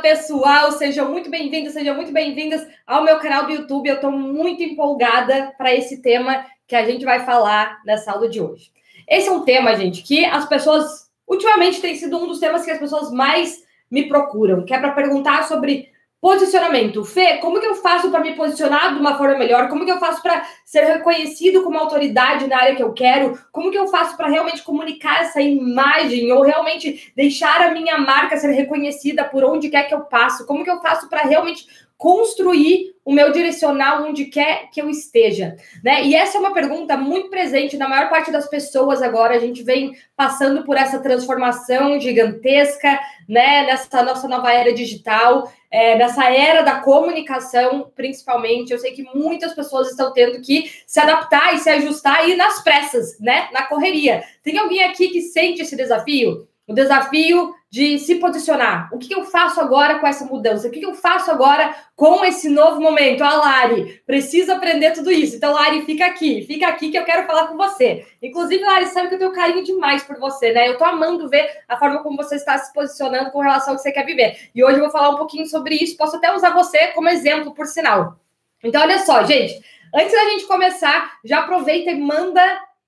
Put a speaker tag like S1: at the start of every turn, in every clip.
S1: pessoal, sejam muito bem-vindos, sejam muito bem-vindas ao meu canal do YouTube. Eu estou muito empolgada para esse tema que a gente vai falar nessa aula de hoje. Esse é um tema, gente, que as pessoas ultimamente tem sido um dos temas que as pessoas mais me procuram, que é para perguntar sobre Posicionamento. Fê, como que eu faço para me posicionar de uma forma melhor? Como que eu faço para ser reconhecido como autoridade na área que eu quero? Como que eu faço para realmente comunicar essa imagem ou realmente deixar a minha marca ser reconhecida por onde quer que eu passo? Como que eu faço para realmente construir o meu direcional onde quer que eu esteja, né? E essa é uma pergunta muito presente na maior parte das pessoas agora. A gente vem passando por essa transformação gigantesca, né? Nessa nossa nova era digital, é, nessa era da comunicação, principalmente. Eu sei que muitas pessoas estão tendo que se adaptar e se ajustar aí nas pressas, né? Na correria. Tem alguém aqui que sente esse desafio? O desafio de se posicionar. O que eu faço agora com essa mudança? O que eu faço agora com esse novo momento? Ah, Lari, preciso aprender tudo isso. Então, Lari, fica aqui, fica aqui que eu quero falar com você. Inclusive, Lari, sabe que eu tenho carinho demais por você, né? Eu tô amando ver a forma como você está se posicionando com relação ao que você quer viver. E hoje eu vou falar um pouquinho sobre isso. Posso até usar você como exemplo, por sinal. Então, olha só, gente. Antes da gente começar, já aproveita e manda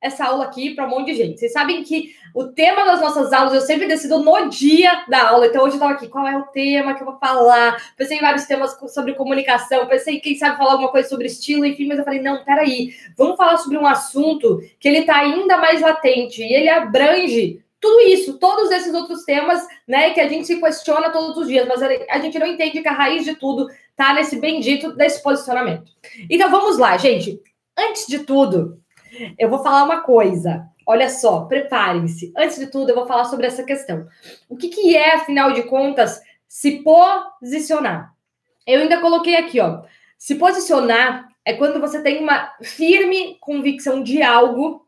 S1: essa aula aqui para um monte de gente. Vocês sabem que o tema das nossas aulas eu sempre decido no dia da aula. Então hoje eu estava aqui, qual é o tema que eu vou falar? Pensei em vários temas sobre comunicação, pensei quem sabe falar alguma coisa sobre estilo, enfim, mas eu falei, não, peraí, vamos falar sobre um assunto que ele está ainda mais latente e ele abrange tudo isso, todos esses outros temas, né, que a gente se questiona todos os dias, mas a gente não entende que a raiz de tudo tá nesse bendito desse posicionamento. Então vamos lá, gente. Antes de tudo, eu vou falar uma coisa. Olha só, preparem-se. Antes de tudo, eu vou falar sobre essa questão. O que, que é, afinal de contas, se posicionar? Eu ainda coloquei aqui, ó. Se posicionar é quando você tem uma firme convicção de algo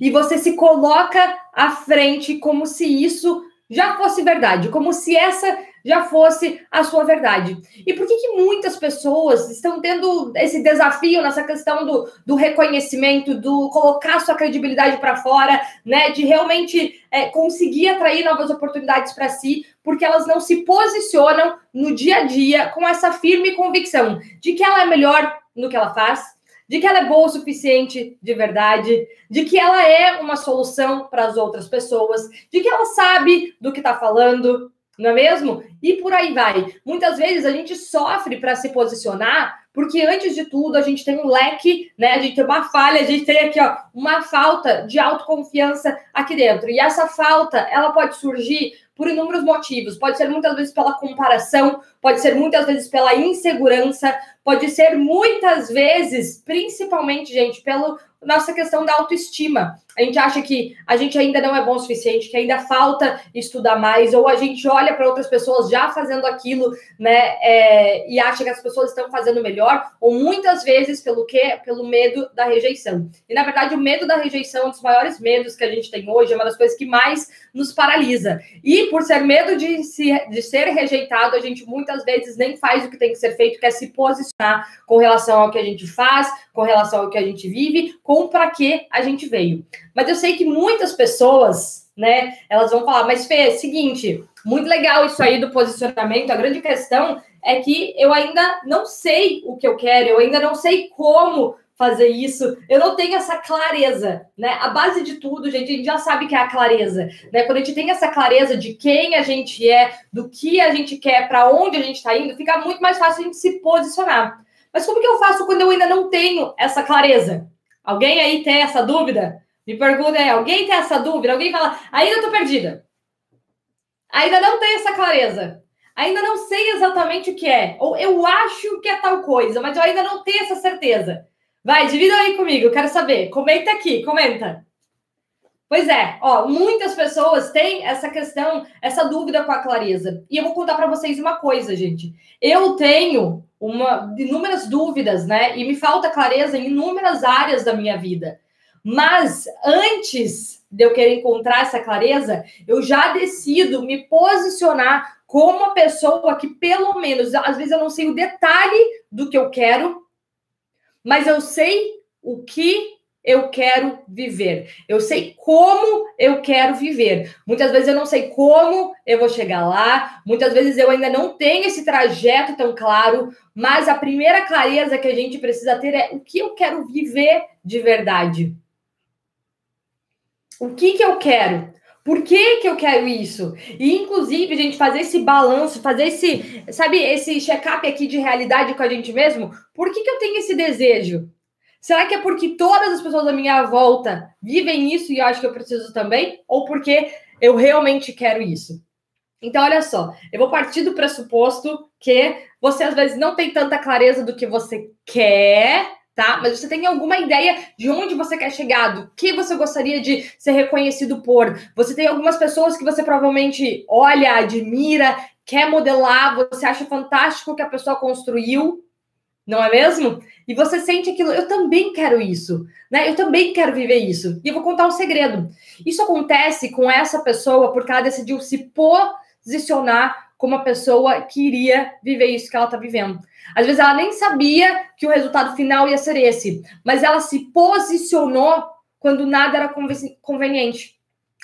S1: e você se coloca à frente como se isso já fosse verdade, como se essa já fosse a sua verdade. E por que, que muitas pessoas estão tendo esse desafio nessa questão do, do reconhecimento, do colocar sua credibilidade para fora, né? De realmente é, conseguir atrair novas oportunidades para si, porque elas não se posicionam no dia a dia com essa firme convicção de que ela é melhor no que ela faz, de que ela é boa o suficiente de verdade, de que ela é uma solução para as outras pessoas, de que ela sabe do que está falando, não é mesmo? E por aí vai. Muitas vezes a gente sofre para se posicionar, porque antes de tudo a gente tem um leque, né? A gente tem uma falha, a gente tem aqui, ó, uma falta de autoconfiança aqui dentro. E essa falta, ela pode surgir por inúmeros motivos. Pode ser muitas vezes pela comparação, pode ser muitas vezes pela insegurança, pode ser muitas vezes, principalmente, gente, pelo nossa questão da autoestima. A gente acha que a gente ainda não é bom o suficiente, que ainda falta estudar mais, ou a gente olha para outras pessoas já fazendo aquilo, né, é, e acha que as pessoas estão fazendo melhor, ou muitas vezes pelo quê? Pelo medo da rejeição. E na verdade, o medo da rejeição é um dos maiores medos que a gente tem hoje, é uma das coisas que mais nos paralisa. E por ser medo de, se, de ser rejeitado, a gente muitas vezes nem faz o que tem que ser feito, que é se posicionar com relação ao que a gente faz, com relação ao que a gente vive, com para que a gente veio. Mas eu sei que muitas pessoas, né, elas vão falar, mas Fê, seguinte, muito legal isso aí do posicionamento. A grande questão é que eu ainda não sei o que eu quero, eu ainda não sei como fazer isso. Eu não tenho essa clareza, né? A base de tudo, gente, a gente já sabe que é a clareza, né? Quando a gente tem essa clareza de quem a gente é, do que a gente quer, para onde a gente está indo, fica muito mais fácil a gente se posicionar. Mas como que eu faço quando eu ainda não tenho essa clareza? Alguém aí tem essa dúvida? Me pergunta aí, alguém tem essa dúvida? Alguém fala, ainda estou perdida. Ainda não tenho essa clareza. Ainda não sei exatamente o que é. Ou eu acho que é tal coisa, mas eu ainda não tenho essa certeza. Vai, divida aí comigo, eu quero saber. Comenta aqui, comenta. Pois é, ó, muitas pessoas têm essa questão, essa dúvida com a clareza. E eu vou contar para vocês uma coisa, gente. Eu tenho uma inúmeras dúvidas, né? E me falta clareza em inúmeras áreas da minha vida. Mas antes de eu querer encontrar essa clareza, eu já decido me posicionar como uma pessoa que, pelo menos, às vezes eu não sei o detalhe do que eu quero, mas eu sei o que eu quero viver. Eu sei como eu quero viver. Muitas vezes eu não sei como eu vou chegar lá. Muitas vezes eu ainda não tenho esse trajeto tão claro. Mas a primeira clareza que a gente precisa ter é o que eu quero viver de verdade. O que, que eu quero? Por que, que eu quero isso? E, inclusive, a gente fazer esse balanço, fazer esse, sabe, esse check-up aqui de realidade com a gente mesmo. Por que, que eu tenho esse desejo? Será que é porque todas as pessoas à minha volta vivem isso e eu acho que eu preciso também? Ou porque eu realmente quero isso? Então, olha só, eu vou partir do pressuposto que você às vezes não tem tanta clareza do que você quer, tá? Mas você tem alguma ideia de onde você quer chegar, do que você gostaria de ser reconhecido por. Você tem algumas pessoas que você provavelmente olha, admira, quer modelar, você acha fantástico o que a pessoa construiu, não é mesmo? E você sente aquilo, eu também quero isso, né? Eu também quero viver isso. E eu vou contar um segredo. Isso acontece com essa pessoa porque ela decidiu se posicionar como a pessoa que iria viver isso que ela está vivendo. Às vezes ela nem sabia que o resultado final ia ser esse, mas ela se posicionou quando nada era conveniente.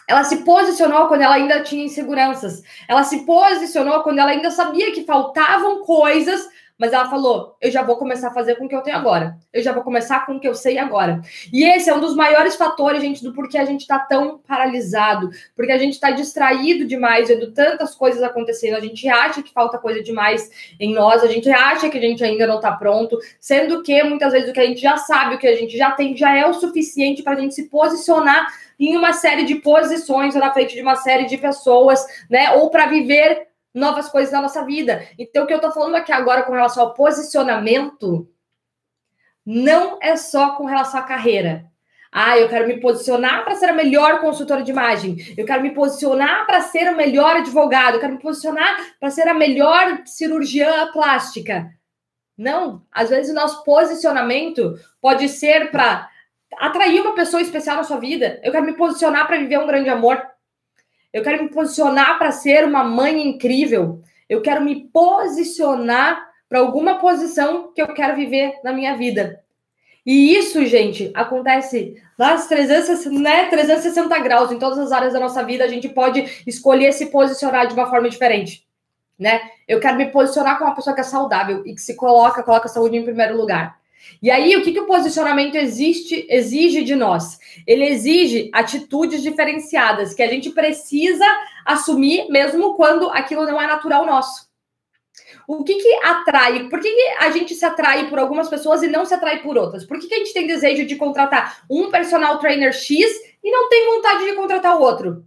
S1: Ela se posicionou quando ela ainda tinha inseguranças. Ela se posicionou quando ela ainda sabia que faltavam coisas mas ela falou: eu já vou começar a fazer com o que eu tenho agora. Eu já vou começar com o que eu sei agora. E esse é um dos maiores fatores, gente, do porquê a gente está tão paralisado. Porque a gente está distraído demais, vendo tantas coisas acontecendo. A gente acha que falta coisa demais em nós, a gente acha que a gente ainda não está pronto, sendo que muitas vezes o que a gente já sabe, o que a gente já tem, já é o suficiente para a gente se posicionar em uma série de posições na frente de uma série de pessoas, né? Ou para viver novas coisas na nossa vida. Então, o que eu estou falando aqui agora com relação ao posicionamento não é só com relação à carreira. Ah, eu quero me posicionar para ser a melhor consultora de imagem. Eu quero me posicionar para ser o melhor advogado. Eu quero me posicionar para ser a melhor cirurgiã plástica. Não, às vezes o nosso posicionamento pode ser para atrair uma pessoa especial na sua vida. Eu quero me posicionar para viver um grande amor. Eu quero me posicionar para ser uma mãe incrível. Eu quero me posicionar para alguma posição que eu quero viver na minha vida. E isso, gente, acontece nas 360, né, 360 graus, em todas as áreas da nossa vida, a gente pode escolher se posicionar de uma forma diferente, né? Eu quero me posicionar como uma pessoa que é saudável e que se coloca, coloca a saúde em primeiro lugar. E aí, o que, que o posicionamento existe, exige de nós? Ele exige atitudes diferenciadas que a gente precisa assumir, mesmo quando aquilo não é natural nosso. O que, que atrai? Por que, que a gente se atrai por algumas pessoas e não se atrai por outras? Por que, que a gente tem desejo de contratar um personal trainer X e não tem vontade de contratar o outro?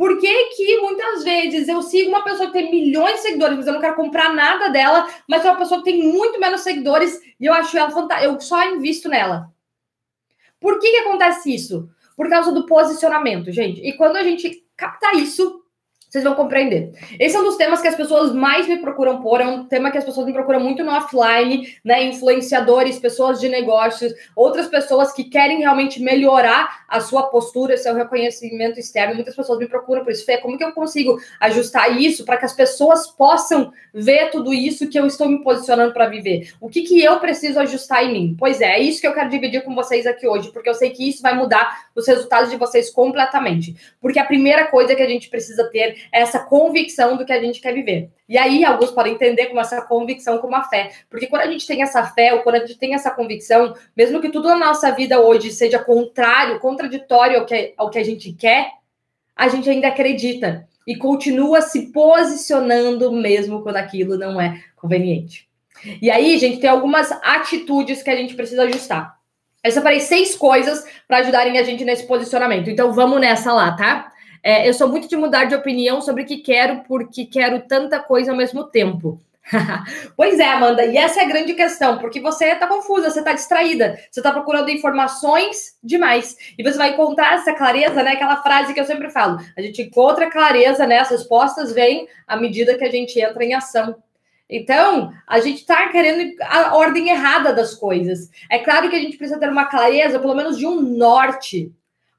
S1: Por que, que muitas vezes eu sigo uma pessoa que tem milhões de seguidores, mas eu não quero comprar nada dela, mas é uma pessoa que tem muito menos seguidores e eu acho ela fantástica, eu só invisto nela. Por que, que acontece isso? Por causa do posicionamento, gente. E quando a gente capta isso, vocês vão compreender. Esse é um dos temas que as pessoas mais me procuram por, é um tema que as pessoas me procuram muito no offline, né? Influenciadores, pessoas de negócios, outras pessoas que querem realmente melhorar a sua postura, seu reconhecimento externo. Muitas pessoas me procuram por isso. Fê, como que eu consigo ajustar isso para que as pessoas possam ver tudo isso que eu estou me posicionando para viver? O que, que eu preciso ajustar em mim? Pois é, é isso que eu quero dividir com vocês aqui hoje, porque eu sei que isso vai mudar os resultados de vocês completamente. Porque a primeira coisa que a gente precisa ter essa convicção do que a gente quer viver. E aí, alguns podem entender como essa convicção como a fé. Porque quando a gente tem essa fé, ou quando a gente tem essa convicção, mesmo que tudo na nossa vida hoje seja contrário, contraditório ao que, ao que a gente quer, a gente ainda acredita e continua se posicionando mesmo quando aquilo não é conveniente. E aí, gente, tem algumas atitudes que a gente precisa ajustar. Eu separei seis coisas para ajudarem a gente nesse posicionamento. Então vamos nessa lá, tá? É, eu sou muito de mudar de opinião sobre o que quero, porque quero tanta coisa ao mesmo tempo. pois é, Amanda, e essa é a grande questão, porque você está confusa, você está distraída, você está procurando informações demais. E você vai encontrar essa clareza, né? Aquela frase que eu sempre falo: a gente encontra clareza, né? As respostas vêm à medida que a gente entra em ação. Então, a gente está querendo a ordem errada das coisas. É claro que a gente precisa ter uma clareza, pelo menos de um norte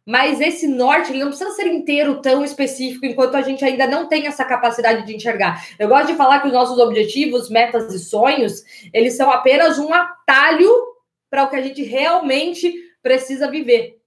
S1: mas esse norte ele não precisa ser inteiro tão específico enquanto a gente ainda não tem essa capacidade de enxergar. Eu gosto de falar que os nossos objetivos, metas e sonhos, eles são apenas um atalho para o que a gente realmente precisa viver.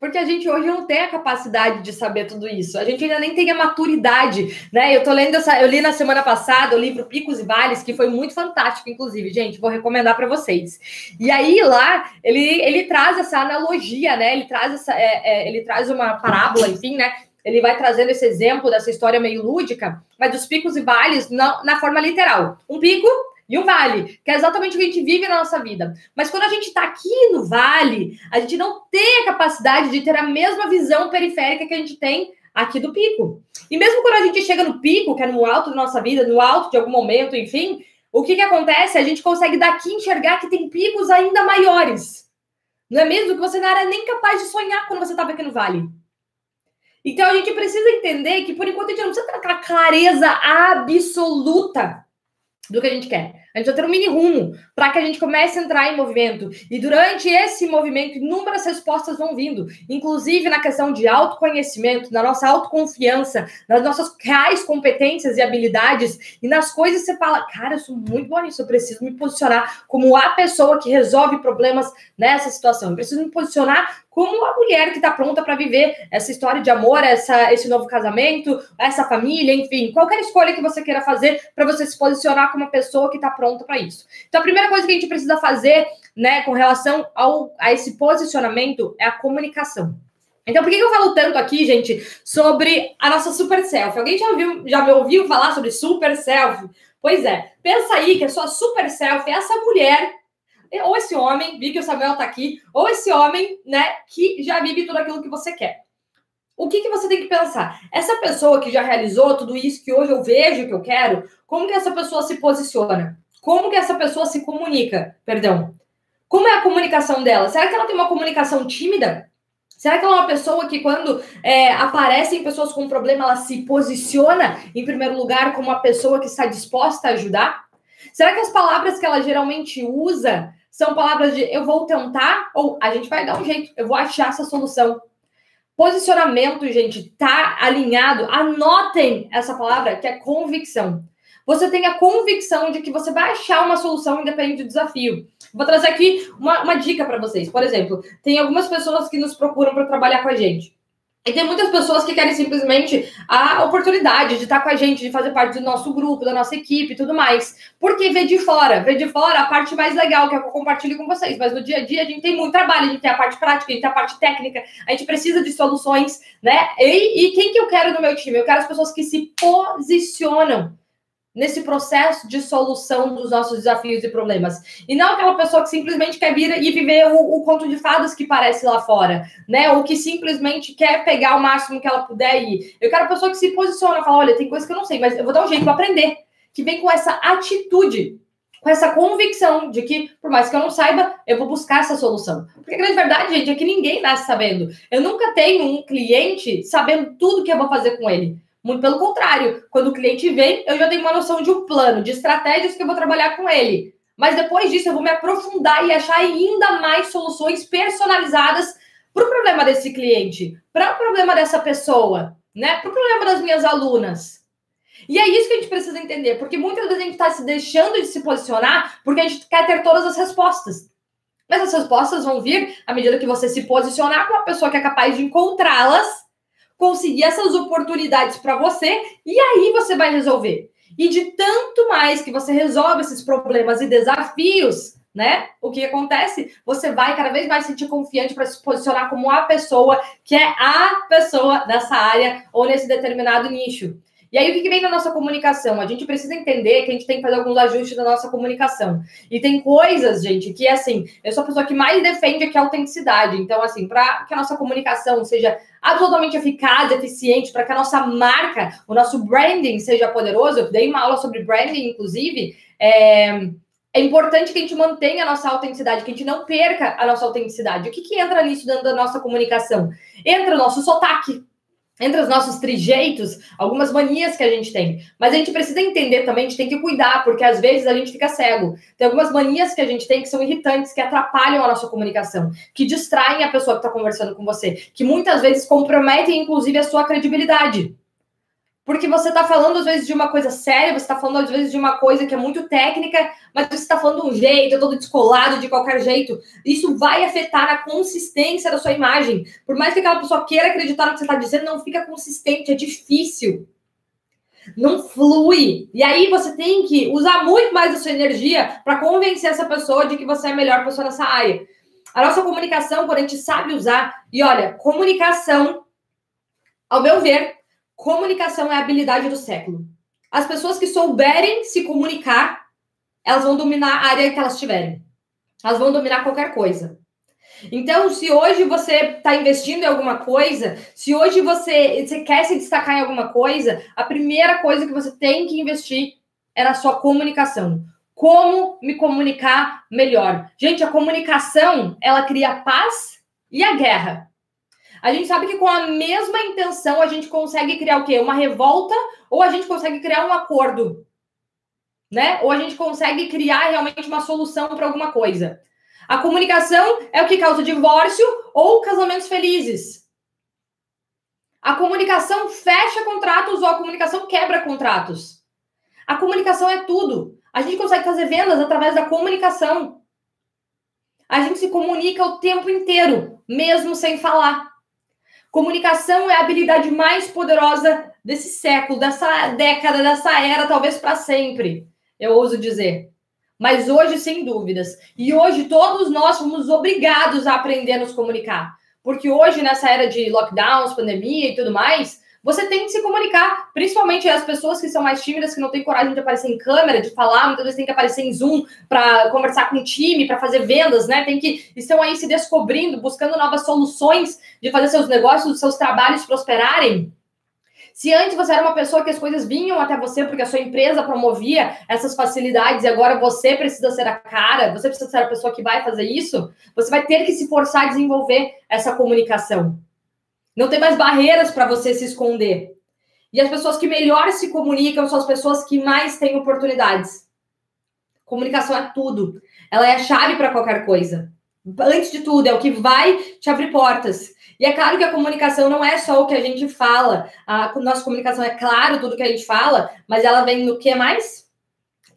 S1: Porque a gente hoje não tem a capacidade de saber tudo isso. A gente ainda nem tem a maturidade, né? Eu tô lendo essa, eu li na semana passada o livro Picos e Vales, que foi muito fantástico, inclusive, gente, vou recomendar para vocês. E aí lá ele, ele traz essa analogia, né? Ele traz essa, é, é, ele traz uma parábola, enfim, né? Ele vai trazendo esse exemplo dessa história meio lúdica, mas dos picos e vales na, na forma literal. Um pico e um vale, que é exatamente o que a gente vive na nossa vida. Mas quando a gente está aqui no vale, a gente não tem a capacidade de ter a mesma visão periférica que a gente tem aqui do pico. E mesmo quando a gente chega no pico, que é no alto da nossa vida, no alto de algum momento, enfim, o que, que acontece? A gente consegue daqui enxergar que tem picos ainda maiores. Não é mesmo que você não era nem capaz de sonhar quando você estava aqui no vale. Então a gente precisa entender que, por enquanto, a gente não precisa ter aquela clareza absoluta do que a gente quer. A gente vai ter um mini rumo para que a gente comece a entrar em movimento. E durante esse movimento, inúmeras respostas vão vindo, inclusive na questão de autoconhecimento, na nossa autoconfiança, nas nossas reais competências e habilidades, e nas coisas que você fala, cara, eu sou muito bom nisso, eu preciso me posicionar como a pessoa que resolve problemas nessa situação. Eu preciso me posicionar como a mulher que está pronta para viver essa história de amor, essa, esse novo casamento, essa família, enfim, qualquer escolha que você queira fazer para você se posicionar como uma pessoa que está pronta para isso. Então, a primeira coisa que a gente precisa fazer, né, com relação ao, a esse posicionamento é a comunicação. Então, por que eu falo tanto aqui, gente, sobre a nossa super selfie? Alguém já, ouviu, já me ouviu falar sobre super selfie? Pois é, pensa aí que a sua super selfie é essa mulher ou esse homem, vi que o Samuel tá aqui, ou esse homem, né, que já vive tudo aquilo que você quer. O que, que você tem que pensar? Essa pessoa que já realizou tudo isso que hoje eu vejo que eu quero, como que essa pessoa se posiciona? Como que essa pessoa se comunica? Perdão. Como é a comunicação dela? Será que ela tem uma comunicação tímida? Será que ela é uma pessoa que, quando é, aparecem pessoas com problema, ela se posiciona, em primeiro lugar, como uma pessoa que está disposta a ajudar? Será que as palavras que ela geralmente usa são palavras de eu vou tentar ou a gente vai dar um jeito, eu vou achar essa solução. Posicionamento, gente, tá alinhado. Anotem essa palavra que é convicção. Você tem a convicção de que você vai achar uma solução independente do desafio. Vou trazer aqui uma, uma dica para vocês. Por exemplo, tem algumas pessoas que nos procuram para trabalhar com a gente. E tem muitas pessoas que querem simplesmente a oportunidade de estar com a gente, de fazer parte do nosso grupo, da nossa equipe e tudo mais. Porque vê de fora, vê de fora a parte mais legal que eu compartilho com vocês. Mas no dia a dia a gente tem muito trabalho, a gente tem a parte prática, a gente tem a parte técnica, a gente precisa de soluções, né? E, e quem que eu quero no meu time? Eu quero as pessoas que se posicionam nesse processo de solução dos nossos desafios e problemas. E não aquela pessoa que simplesmente quer vir e viver o, o, conto de fadas que parece lá fora, né? Ou que simplesmente quer pegar o máximo que ela puder ir. Eu quero a pessoa que se posiciona, fala, olha, tem coisa que eu não sei, mas eu vou dar um jeito para aprender. Que vem com essa atitude, com essa convicção de que, por mais que eu não saiba, eu vou buscar essa solução. Porque a grande verdade, gente, é que ninguém nasce sabendo. Eu nunca tenho um cliente sabendo tudo que eu vou fazer com ele. Muito pelo contrário, quando o cliente vem, eu já tenho uma noção de um plano, de estratégias que eu vou trabalhar com ele. Mas depois disso, eu vou me aprofundar e achar ainda mais soluções personalizadas para o problema desse cliente, para o problema dessa pessoa, né? Para o problema das minhas alunas. E é isso que a gente precisa entender, porque muitas vezes a gente está se deixando de se posicionar porque a gente quer ter todas as respostas. Mas as respostas vão vir à medida que você se posicionar com uma pessoa que é capaz de encontrá-las conseguir essas oportunidades para você e aí você vai resolver. E de tanto mais que você resolve esses problemas e desafios, né? O que acontece? Você vai cada vez mais se sentir confiante para se posicionar como a pessoa que é a pessoa nessa área ou nesse determinado nicho. E aí, o que, vem na nossa comunicação? A gente precisa entender que a gente tem que fazer alguns ajustes na nossa comunicação. E tem coisas, gente, que, assim, eu sou a pessoa que mais defende aqui a autenticidade. Então, assim, para que a nossa comunicação seja absolutamente eficaz, eficiente, para que a nossa marca, o nosso branding seja poderoso, eu dei uma aula sobre branding, inclusive, é... É importante que a gente mantenha a nossa autenticidade, que a gente não perca a nossa autenticidade. O que, que entra nisso dentro da nossa comunicação? Entra o nosso sotaque, entre os nossos trejeitos, algumas manias que a gente tem. Mas a gente precisa entender também, a gente tem que cuidar, porque às vezes a gente fica cego. Tem algumas manias que a gente tem que são irritantes, que atrapalham a nossa comunicação, que distraem a pessoa que está conversando com você, que muitas vezes comprometem, inclusive, a sua credibilidade. Porque você está falando, às vezes, de uma coisa séria, você está falando, às vezes, de uma coisa que é muito técnica, mas você está falando de um jeito, todo descolado, de qualquer jeito. Isso vai afetar a consistência da sua imagem. Por mais que aquela pessoa queira acreditar no que você está dizendo, não fica consistente, é difícil. Não flui. E aí você tem que usar muito mais a sua energia para convencer essa pessoa de que você é a melhor pessoa nessa área. A nossa comunicação, quando a gente sabe usar, e olha, comunicação, ao meu ver, comunicação é a habilidade do século. As pessoas que souberem se comunicar, elas vão dominar a área que elas tiverem. Elas vão dominar qualquer coisa. Então, se hoje você está investindo em alguma coisa, se hoje você, você quer se destacar em alguma coisa, a primeira coisa que você tem que investir é na sua comunicação. Como me comunicar melhor? Gente, a comunicação, ela cria a paz e a guerra. A gente sabe que com a mesma intenção a gente consegue criar o quê? Uma revolta ou a gente consegue criar um acordo, né? Ou a gente consegue criar realmente uma solução para alguma coisa. A comunicação é o que causa divórcio ou casamentos felizes. A comunicação fecha contratos ou a comunicação quebra contratos. A comunicação é tudo. A gente consegue fazer vendas através da comunicação. A gente se comunica o tempo inteiro, mesmo sem falar. Comunicação é a habilidade mais poderosa desse século, dessa década, dessa era, talvez para sempre, eu ouso dizer. Mas hoje, sem dúvidas. E hoje, todos nós fomos obrigados a aprender a nos comunicar. Porque hoje, nessa era de lockdowns, pandemia e tudo mais, você tem que se comunicar, principalmente as pessoas que são mais tímidas, que não têm coragem de aparecer em câmera, de falar, muitas vezes tem que aparecer em Zoom para conversar com o time, para fazer vendas, né? Tem que estão aí se descobrindo, buscando novas soluções de fazer seus negócios, seus trabalhos prosperarem. Se antes você era uma pessoa que as coisas vinham até você porque a sua empresa promovia essas facilidades e agora você precisa ser a cara, você precisa ser a pessoa que vai fazer isso, você vai ter que se forçar a desenvolver essa comunicação. Não tem mais barreiras para você se esconder. E as pessoas que melhor se comunicam são as pessoas que mais têm oportunidades. Comunicação é tudo. Ela é a chave para qualquer coisa. Antes de tudo, é o que vai te abrir portas. E é claro que a comunicação não é só o que a gente fala. A nossa comunicação é claro tudo que a gente fala, mas ela vem no que mais?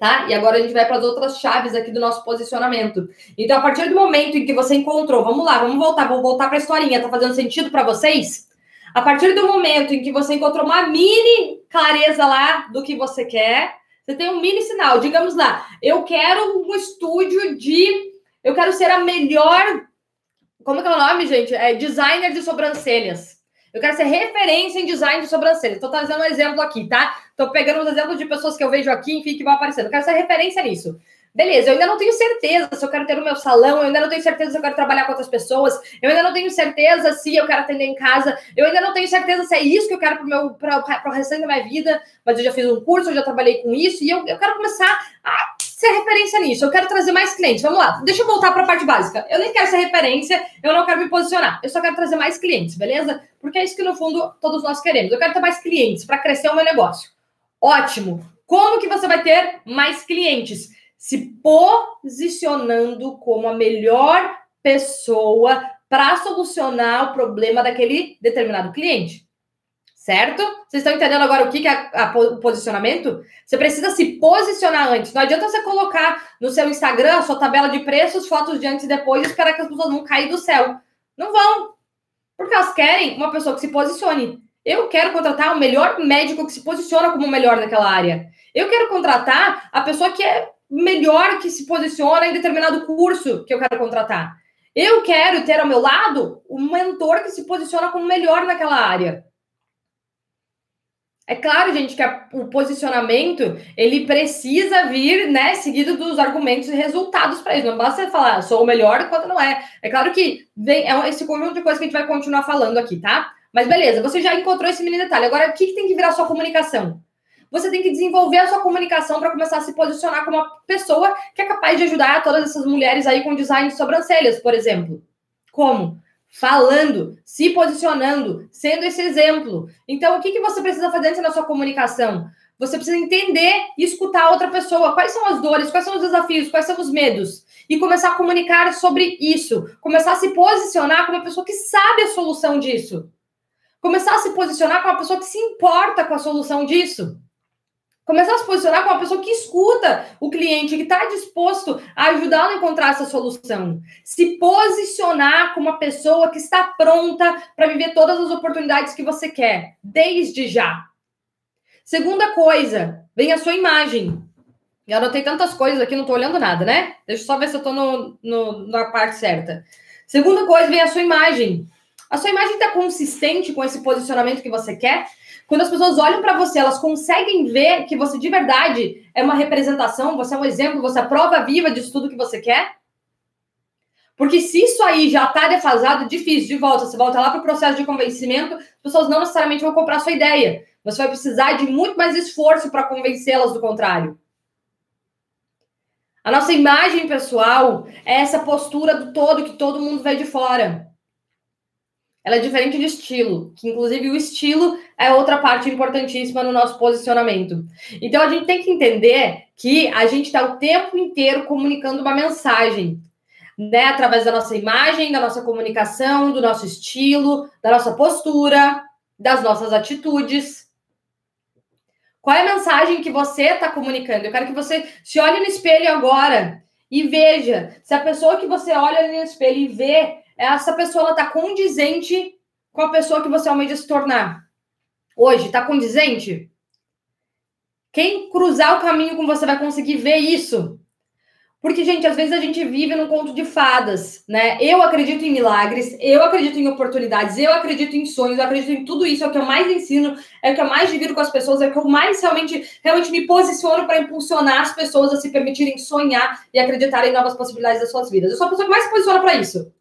S1: Tá? E agora a gente vai para as outras chaves aqui do nosso posicionamento. Então, a partir do momento em que você encontrou, vamos lá, vamos voltar, vamos voltar para a historinha, tá fazendo sentido para vocês? A partir do momento em que você encontrou uma mini clareza lá do que você quer, você tem um mini sinal, digamos lá, eu quero um estúdio de. Eu quero ser a melhor. Como é que é o nome, gente? É designer de sobrancelhas. Eu quero ser referência em design de sobrancelha. Estou trazendo um exemplo aqui, tá? Estou pegando os exemplos de pessoas que eu vejo aqui, enfim, que vão aparecendo. Eu quero ser referência nisso. Beleza, eu ainda não tenho certeza se eu quero ter o meu salão, eu ainda não tenho certeza se eu quero trabalhar com outras pessoas, eu ainda não tenho certeza se eu quero atender em casa, eu ainda não tenho certeza se é isso que eu quero para o restante da minha vida, mas eu já fiz um curso, eu já trabalhei com isso, e eu, eu quero começar a ser referência nisso. Eu quero trazer mais clientes. Vamos lá, deixa eu voltar para a parte básica. Eu nem quero ser referência, eu não quero me posicionar. Eu só quero trazer mais clientes, beleza? Porque é isso que no fundo todos nós queremos. Eu quero ter mais clientes para crescer o meu negócio. Ótimo. Como que você vai ter mais clientes? Se posicionando como a melhor pessoa para solucionar o problema daquele determinado cliente certo? Vocês estão entendendo agora o que, é o posicionamento? Você precisa se posicionar antes. Não adianta você colocar no seu Instagram a sua tabela de preços, fotos de antes e depois e esperar que as pessoas vão cair do céu. Não vão. Porque elas querem uma pessoa que se posicione. Eu quero contratar o melhor médico que se posiciona como o melhor naquela área. Eu quero contratar a pessoa que é melhor que se posiciona em determinado curso que eu quero contratar. Eu quero ter ao meu lado um mentor que se posiciona como melhor naquela área. É claro, gente, que a, o posicionamento ele precisa vir, né, seguido dos argumentos e resultados para isso. Não basta você falar, sou o melhor quando não é. É claro que vem, é esse conjunto de coisas que a gente vai continuar falando aqui, tá? Mas beleza, você já encontrou esse mini detalhe. Agora, o que, que tem que virar sua comunicação? Você tem que desenvolver a sua comunicação para começar a se posicionar como uma pessoa que é capaz de ajudar todas essas mulheres aí com design de sobrancelhas, por exemplo. Como? Falando, se posicionando, sendo esse exemplo. Então, o que, que você precisa fazer antes na sua comunicação? Você precisa entender e escutar a outra pessoa. Quais são as dores, quais são os desafios, quais são os medos? E começar a comunicar sobre isso. Começar a se posicionar como uma pessoa que sabe a solução disso. Começar a se posicionar com uma pessoa que se importa com a solução disso. Começar a se posicionar com uma pessoa que escuta o cliente, que está disposto a ajudá-lo a encontrar essa solução. Se posicionar como uma pessoa que está pronta para viver todas as oportunidades que você quer, desde já. Segunda coisa, vem a sua imagem. Eu anotei tantas coisas aqui, não estou olhando nada, né? Deixa eu só ver se eu estou no, no, na parte certa. Segunda coisa, vem a sua imagem. A sua imagem está consistente com esse posicionamento que você quer? Quando as pessoas olham para você, elas conseguem ver que você de verdade é uma representação, você é um exemplo, você é a prova viva disso tudo que você quer? Porque se isso aí já está defasado, difícil, de volta, você volta lá para o processo de convencimento, as pessoas não necessariamente vão comprar a sua ideia. Você vai precisar de muito mais esforço para convencê-las do contrário. A nossa imagem pessoal é essa postura do todo que todo mundo vê de fora. Ela é diferente de estilo, que inclusive o estilo é outra parte importantíssima no nosso posicionamento. Então a gente tem que entender que a gente está o tempo inteiro comunicando uma mensagem, né? Através da nossa imagem, da nossa comunicação, do nosso estilo, da nossa postura, das nossas atitudes. Qual é a mensagem que você está comunicando? Eu quero que você se olhe no espelho agora e veja se a pessoa que você olha no espelho e vê essa pessoa está condizente com a pessoa que você almeja se tornar. Hoje, está condizente? Quem cruzar o caminho com você vai conseguir ver isso. Porque, gente, às vezes a gente vive num conto de fadas, né? Eu acredito em milagres, eu acredito em oportunidades, eu acredito em sonhos, eu acredito em tudo isso, é o que eu mais ensino, é o que eu mais divido com as pessoas, é o que eu mais realmente, realmente me posiciono para impulsionar as pessoas a se permitirem sonhar e acreditar em novas possibilidades das suas vidas. Eu sou a pessoa que mais se posiciona para isso.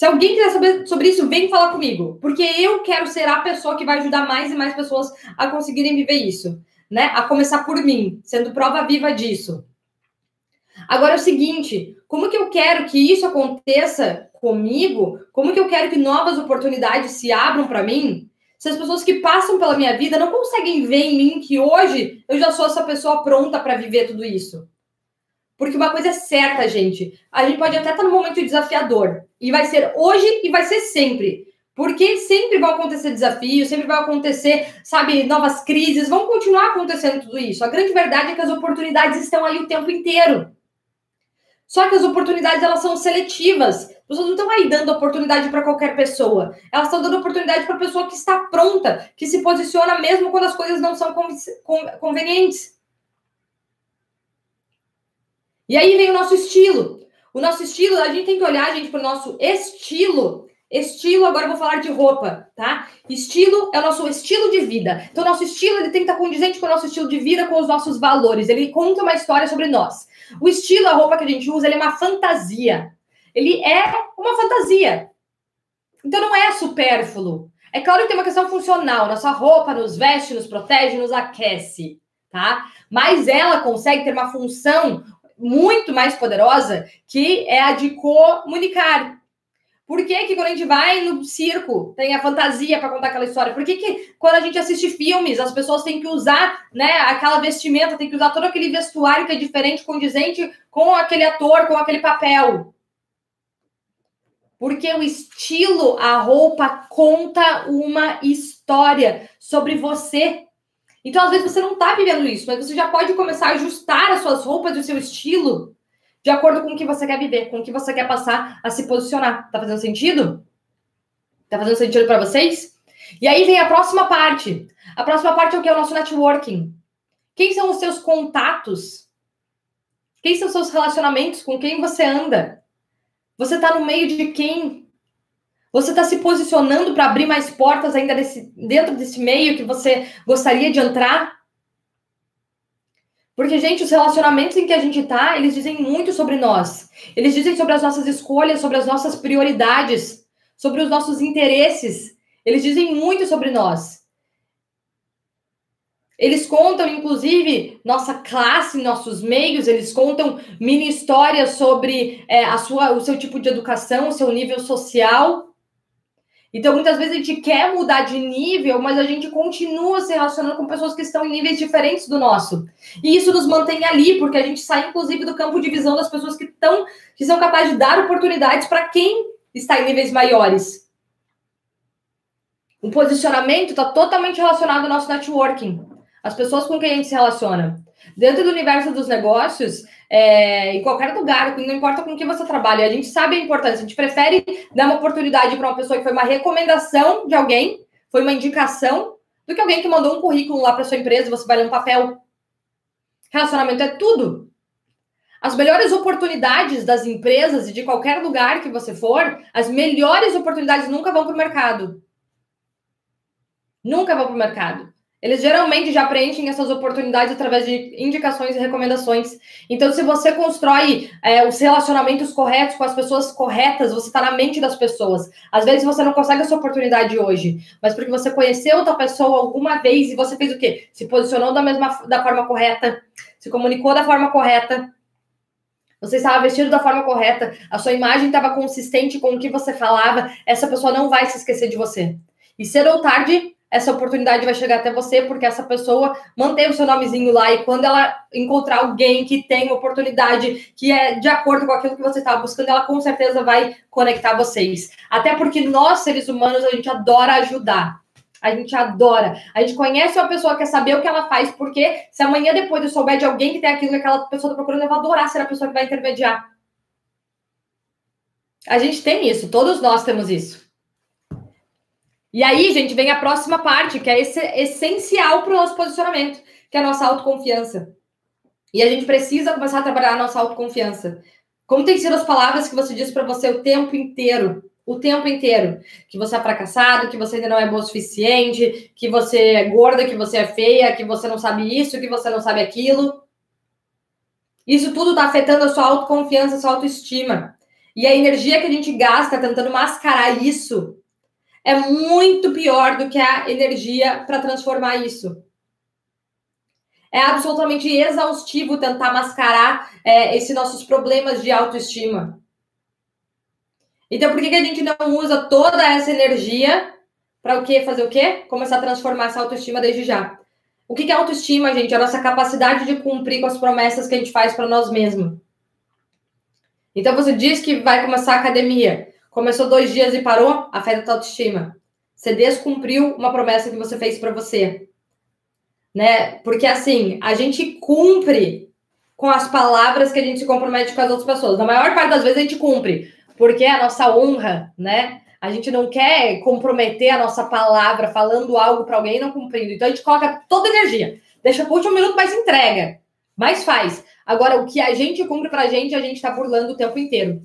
S1: Se alguém quiser saber sobre isso, vem falar comigo, porque eu quero ser a pessoa que vai ajudar mais e mais pessoas a conseguirem viver isso, né? A começar por mim, sendo prova viva disso. Agora é o seguinte, como que eu quero que isso aconteça comigo? Como que eu quero que novas oportunidades se abram para mim? Se as pessoas que passam pela minha vida não conseguem ver em mim que hoje eu já sou essa pessoa pronta para viver tudo isso. Porque uma coisa é certa, gente. A gente pode até estar num momento desafiador. E vai ser hoje e vai ser sempre. Porque sempre vão acontecer desafios, sempre vai acontecer, sabe, novas crises, vão continuar acontecendo tudo isso. A grande verdade é que as oportunidades estão aí o tempo inteiro. Só que as oportunidades elas são seletivas. As pessoas não estão aí dando oportunidade para qualquer pessoa. Elas estão dando oportunidade para a pessoa que está pronta, que se posiciona mesmo quando as coisas não são convenientes. E aí vem o nosso estilo. O nosso estilo, a gente tem que olhar, gente, para o nosso estilo. Estilo, agora eu vou falar de roupa, tá? Estilo é o nosso estilo de vida. Então, nosso estilo ele tem que estar condizente com o nosso estilo de vida, com os nossos valores. Ele conta uma história sobre nós. O estilo, a roupa que a gente usa, ele é uma fantasia. Ele é uma fantasia. Então, não é supérfluo. É claro que tem uma questão funcional. Nossa roupa nos veste, nos protege, nos aquece, tá? Mas ela consegue ter uma função muito mais poderosa, que é a de comunicar. Por que, que quando a gente vai no circo tem a fantasia para contar aquela história? Por que, que quando a gente assiste filmes as pessoas têm que usar né, aquela vestimenta, tem que usar todo aquele vestuário que é diferente, condizente com aquele ator, com aquele papel? Porque o estilo, a roupa conta uma história sobre você, então, às vezes, você não está vivendo isso, mas você já pode começar a ajustar as suas roupas e o seu estilo de acordo com o que você quer viver, com o que você quer passar a se posicionar. Tá fazendo sentido? Tá fazendo sentido para vocês? E aí vem a próxima parte. A próxima parte é o que? É o nosso networking. Quem são os seus contatos? Quem são os seus relacionamentos? Com quem você anda? Você está no meio de quem? Você está se posicionando para abrir mais portas ainda desse, dentro desse meio que você gostaria de entrar? Porque, gente, os relacionamentos em que a gente está, eles dizem muito sobre nós. Eles dizem sobre as nossas escolhas, sobre as nossas prioridades, sobre os nossos interesses. Eles dizem muito sobre nós. Eles contam, inclusive, nossa classe, nossos meios, eles contam mini histórias sobre é, a sua, o seu tipo de educação, o seu nível social. Então, muitas vezes a gente quer mudar de nível, mas a gente continua se relacionando com pessoas que estão em níveis diferentes do nosso. E isso nos mantém ali, porque a gente sai, inclusive, do campo de visão das pessoas que que são capazes de dar oportunidades para quem está em níveis maiores. O posicionamento está totalmente relacionado ao nosso networking. As pessoas com quem a gente se relaciona. Dentro do universo dos negócios, é, em qualquer lugar, não importa com quem você trabalha, a gente sabe a importância. A gente prefere dar uma oportunidade para uma pessoa que foi uma recomendação de alguém, foi uma indicação, do que alguém que mandou um currículo lá para sua empresa e você vai ler um papel. Relacionamento é tudo. As melhores oportunidades das empresas e de qualquer lugar que você for, as melhores oportunidades nunca vão para o mercado. Nunca vão para o mercado. Eles geralmente já preenchem essas oportunidades através de indicações e recomendações. Então, se você constrói é, os relacionamentos corretos com as pessoas corretas, você está na mente das pessoas. Às vezes você não consegue essa oportunidade hoje, mas porque você conheceu outra pessoa alguma vez e você fez o quê? Se posicionou da mesma da forma correta, se comunicou da forma correta. Você estava vestido da forma correta, a sua imagem estava consistente com o que você falava, essa pessoa não vai se esquecer de você. E cedo ou tarde, essa oportunidade vai chegar até você, porque essa pessoa manteve o seu nomezinho lá, e quando ela encontrar alguém que tem oportunidade, que é de acordo com aquilo que você estava buscando, ela com certeza vai conectar vocês. Até porque nós, seres humanos, a gente adora ajudar. A gente adora. A gente conhece uma pessoa, quer saber o que ela faz, porque se amanhã depois eu souber de alguém que tem aquilo que aquela pessoa está procurando, eu vou adorar ser a pessoa que vai intermediar. A gente tem isso, todos nós temos isso. E aí, gente, vem a próxima parte, que é esse, essencial para o nosso posicionamento, que é a nossa autoconfiança. E a gente precisa começar a trabalhar a nossa autoconfiança. Como tem sido as palavras que você diz para você o tempo inteiro? O tempo inteiro. Que você é fracassado, que você ainda não é bom o suficiente, que você é gorda, que você é feia, que você não sabe isso, que você não sabe aquilo. Isso tudo está afetando a sua autoconfiança, a sua autoestima. E a energia que a gente gasta tentando mascarar isso é muito pior do que a energia para transformar isso. É absolutamente exaustivo tentar mascarar é, esses nossos problemas de autoestima. Então, por que, que a gente não usa toda essa energia para o quê? Fazer o quê? Começar a transformar essa autoestima desde já. O que, que é autoestima, gente? É a nossa capacidade de cumprir com as promessas que a gente faz para nós mesmos. Então, você diz que vai começar a academia. Começou dois dias e parou, afeta a tua autoestima. Você descumpriu uma promessa que você fez para você. Né? Porque assim, a gente cumpre com as palavras que a gente se compromete com as outras pessoas. Na maior parte das vezes a gente cumpre, porque é a nossa honra, né? A gente não quer comprometer a nossa palavra falando algo para alguém e não cumprindo. Então a gente coloca toda a energia. Deixa o último minuto, mas entrega. Mas faz. Agora, o que a gente cumpre para a gente, a gente está burlando o tempo inteiro.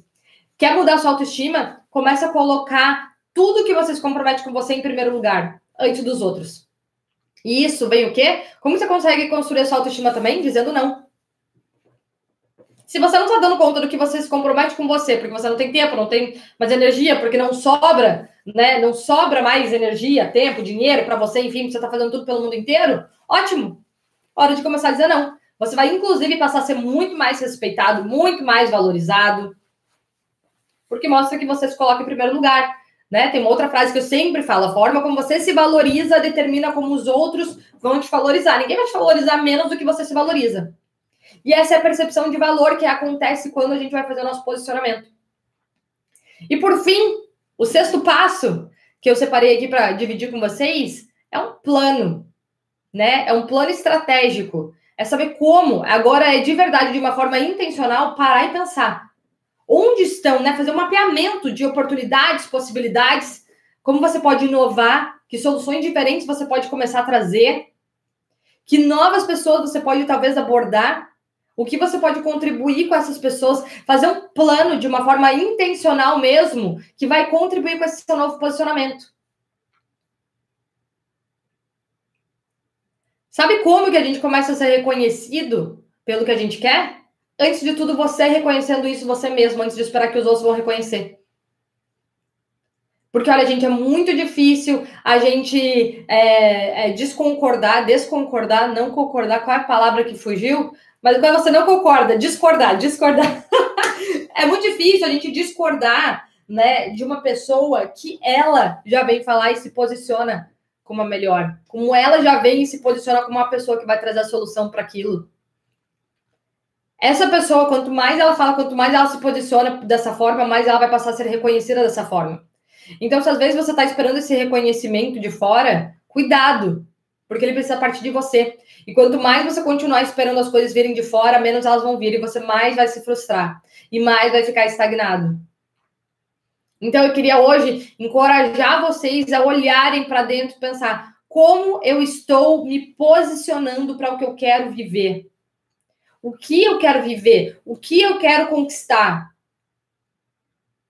S1: Quer mudar sua autoestima? Começa a colocar tudo que você se compromete com você em primeiro lugar, antes dos outros. E isso vem o quê? Como você consegue construir a sua autoestima também? Dizendo não. Se você não está dando conta do que você se compromete com você, porque você não tem tempo, não tem mais energia, porque não sobra, né? Não sobra mais energia, tempo, dinheiro para você, enfim, você está fazendo tudo pelo mundo inteiro, ótimo. Hora de começar a dizer não. Você vai, inclusive, passar a ser muito mais respeitado, muito mais valorizado, porque mostra que você se coloca em primeiro lugar. Né? Tem uma outra frase que eu sempre falo: a forma como você se valoriza determina como os outros vão te valorizar. Ninguém vai te valorizar menos do que você se valoriza. E essa é a percepção de valor que acontece quando a gente vai fazer o nosso posicionamento. E por fim, o sexto passo que eu separei aqui para dividir com vocês é um plano, né? É um plano estratégico. É saber como, agora é de verdade, de uma forma intencional, parar e pensar onde estão, né? Fazer um mapeamento de oportunidades, possibilidades, como você pode inovar, que soluções diferentes você pode começar a trazer, que novas pessoas você pode talvez abordar, o que você pode contribuir com essas pessoas, fazer um plano de uma forma intencional mesmo, que vai contribuir com esse seu novo posicionamento. Sabe como que a gente começa a ser reconhecido pelo que a gente quer? Antes de tudo, você reconhecendo isso você mesmo, antes de esperar que os outros vão reconhecer. Porque, olha, gente, é muito difícil a gente é, é, desconcordar, desconcordar, não concordar. Qual é a palavra que fugiu? Mas quando você não concorda, discordar, discordar. é muito difícil a gente discordar né, de uma pessoa que ela já vem falar e se posiciona como a melhor. Como ela já vem e se posiciona como uma pessoa que vai trazer a solução para aquilo. Essa pessoa, quanto mais ela fala, quanto mais ela se posiciona dessa forma, mais ela vai passar a ser reconhecida dessa forma. Então, se às vezes você está esperando esse reconhecimento de fora, cuidado, porque ele precisa partir de você. E quanto mais você continuar esperando as coisas virem de fora, menos elas vão vir e você mais vai se frustrar e mais vai ficar estagnado. Então, eu queria hoje encorajar vocês a olharem para dentro e pensar como eu estou me posicionando para o que eu quero viver. O que eu quero viver? O que eu quero conquistar?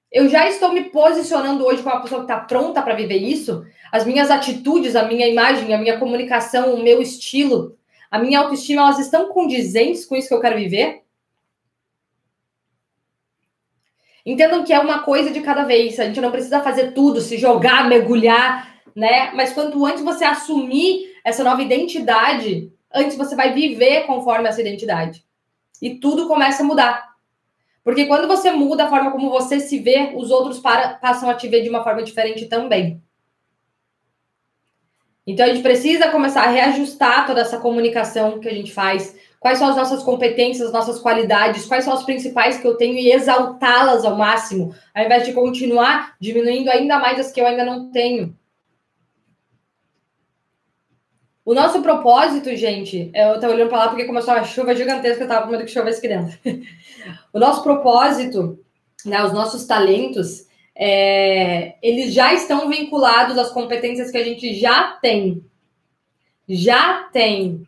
S1: Eu já estou me posicionando hoje como uma pessoa que está pronta para viver isso? As minhas atitudes, a minha imagem, a minha comunicação, o meu estilo, a minha autoestima, elas estão condizentes com isso que eu quero viver? Entendam que é uma coisa de cada vez. A gente não precisa fazer tudo, se jogar, mergulhar, né? Mas quanto antes você assumir essa nova identidade, antes você vai viver conforme essa identidade. E tudo começa a mudar. Porque quando você muda a forma como você se vê, os outros para, passam a te ver de uma forma diferente também. Então a gente precisa começar a reajustar toda essa comunicação que a gente faz. Quais são as nossas competências, as nossas qualidades, quais são as principais que eu tenho e exaltá-las ao máximo, ao invés de continuar diminuindo ainda mais as que eu ainda não tenho. O nosso propósito, gente, eu tô olhando para lá porque começou uma chuva gigantesca, eu tava com medo que chovesse aqui dentro. o nosso propósito, né, os nossos talentos, é, eles já estão vinculados às competências que a gente já tem. Já tem.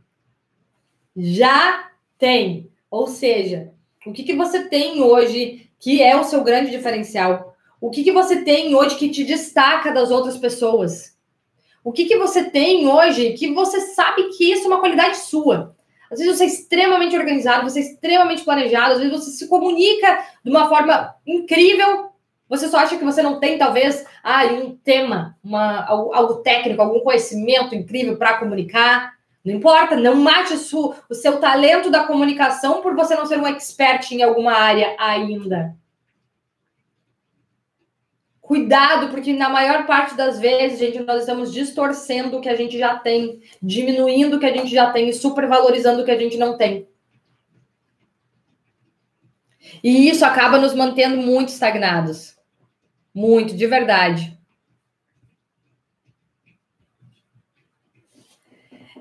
S1: Já tem. Ou seja, o que, que você tem hoje que é o seu grande diferencial? O que, que você tem hoje que te destaca das outras pessoas? O que, que você tem hoje que você sabe que isso é uma qualidade sua? Às vezes você é extremamente organizado, você é extremamente planejado, às vezes você se comunica de uma forma incrível. Você só acha que você não tem, talvez, ah, um tema, uma, algo, algo técnico, algum conhecimento incrível para comunicar. Não importa, não mate o, o seu talento da comunicação por você não ser um expert em alguma área ainda. Cuidado, porque na maior parte das vezes, gente, nós estamos distorcendo o que a gente já tem, diminuindo o que a gente já tem e supervalorizando o que a gente não tem. E isso acaba nos mantendo muito estagnados. Muito, de verdade.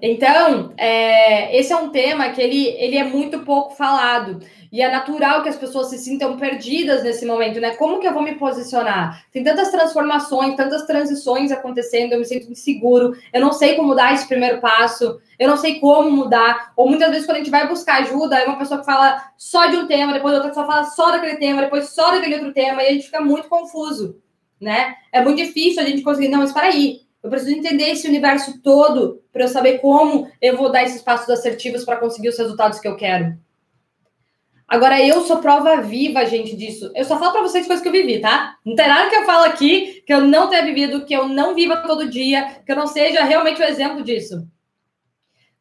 S1: Então, é, esse é um tema que ele, ele é muito pouco falado. E é natural que as pessoas se sintam perdidas nesse momento, né? Como que eu vou me posicionar? Tem tantas transformações, tantas transições acontecendo, eu me sinto inseguro, eu não sei como dar esse primeiro passo, eu não sei como mudar. Ou muitas vezes, quando a gente vai buscar ajuda, é uma pessoa que fala só de um tema, depois outra pessoa fala só daquele tema, depois só daquele outro tema, e a gente fica muito confuso, né? É muito difícil a gente conseguir, não, mas para aí, eu preciso entender esse universo todo para eu saber como eu vou dar esses passos assertivos para conseguir os resultados que eu quero. Agora, eu sou prova viva, gente, disso. Eu só falo para vocês coisas que eu vivi, tá? Não tem nada que eu falo aqui que eu não tenha vivido, que eu não viva todo dia, que eu não seja realmente o um exemplo disso.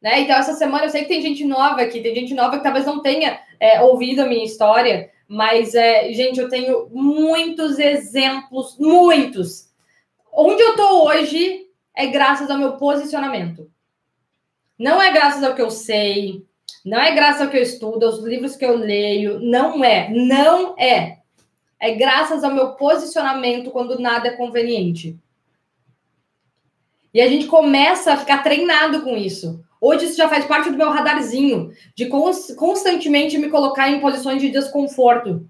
S1: Né? Então, essa semana eu sei que tem gente nova aqui, tem gente nova que talvez não tenha é, ouvido a minha história, mas, é, gente, eu tenho muitos exemplos, muitos. Onde eu tô hoje é graças ao meu posicionamento. Não é graças ao que eu sei, não é graças ao que eu estudo, aos livros que eu leio. Não é. Não é. É graças ao meu posicionamento quando nada é conveniente. E a gente começa a ficar treinado com isso. Hoje isso já faz parte do meu radarzinho, de constantemente me colocar em posições de desconforto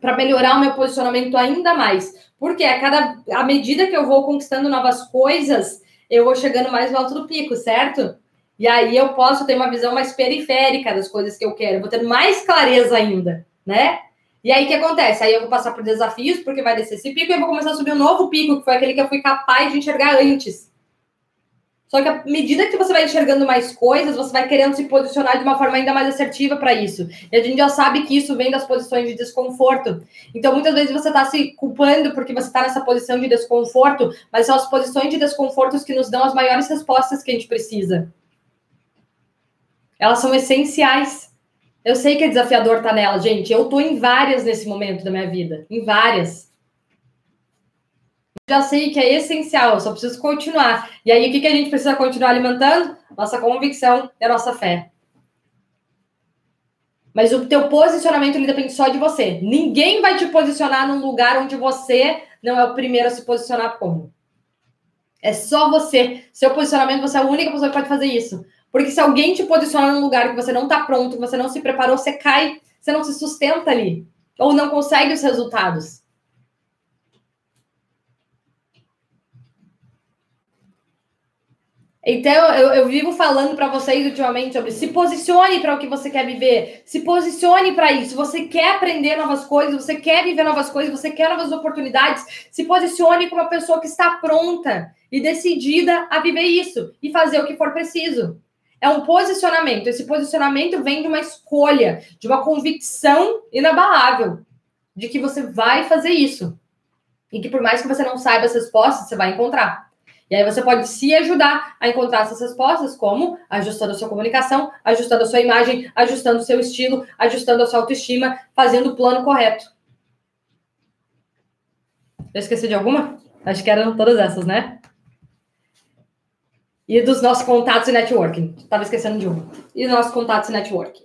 S1: para melhorar o meu posicionamento ainda mais. Porque a cada à medida que eu vou conquistando novas coisas, eu vou chegando mais no alto do pico, certo? E aí eu posso ter uma visão mais periférica das coisas que eu quero, vou ter mais clareza ainda, né? E aí o que acontece? Aí eu vou passar por desafios, porque vai descer esse pico, e eu vou começar a subir um novo pico, que foi aquele que eu fui capaz de enxergar antes. Só que à medida que você vai enxergando mais coisas, você vai querendo se posicionar de uma forma ainda mais assertiva para isso. E a gente já sabe que isso vem das posições de desconforto. Então, muitas vezes você está se culpando porque você está nessa posição de desconforto, mas são as posições de desconfortos que nos dão as maiores respostas que a gente precisa. Elas são essenciais. Eu sei que é desafiador estar tá nela, gente. Eu estou em várias nesse momento da minha vida. Em várias. Já sei que é essencial, eu só preciso continuar. E aí, o que, que a gente precisa continuar alimentando? Nossa convicção e a nossa fé. Mas o teu posicionamento ele depende só de você. Ninguém vai te posicionar num lugar onde você não é o primeiro a se posicionar como. É só você. Seu posicionamento, você é a única pessoa que pode fazer isso. Porque se alguém te posiciona num lugar que você não está pronto, que você não se preparou, você cai, você não se sustenta ali. Ou não consegue os resultados. Então, eu, eu vivo falando para vocês ultimamente sobre se posicione para o que você quer viver, se posicione para isso. Você quer aprender novas coisas, você quer viver novas coisas, você quer novas oportunidades, se posicione como uma pessoa que está pronta e decidida a viver isso e fazer o que for preciso. É um posicionamento. Esse posicionamento vem de uma escolha, de uma convicção inabalável de que você vai fazer isso. E que por mais que você não saiba as respostas, você vai encontrar. E aí você pode se ajudar a encontrar essas respostas, como ajustando a sua comunicação, ajustando a sua imagem, ajustando o seu estilo, ajustando a sua autoestima, fazendo o plano correto. Eu esqueci de alguma? Acho que eram todas essas, né? E dos nossos contatos e networking. Estava esquecendo de uma. E dos nossos contatos e networking.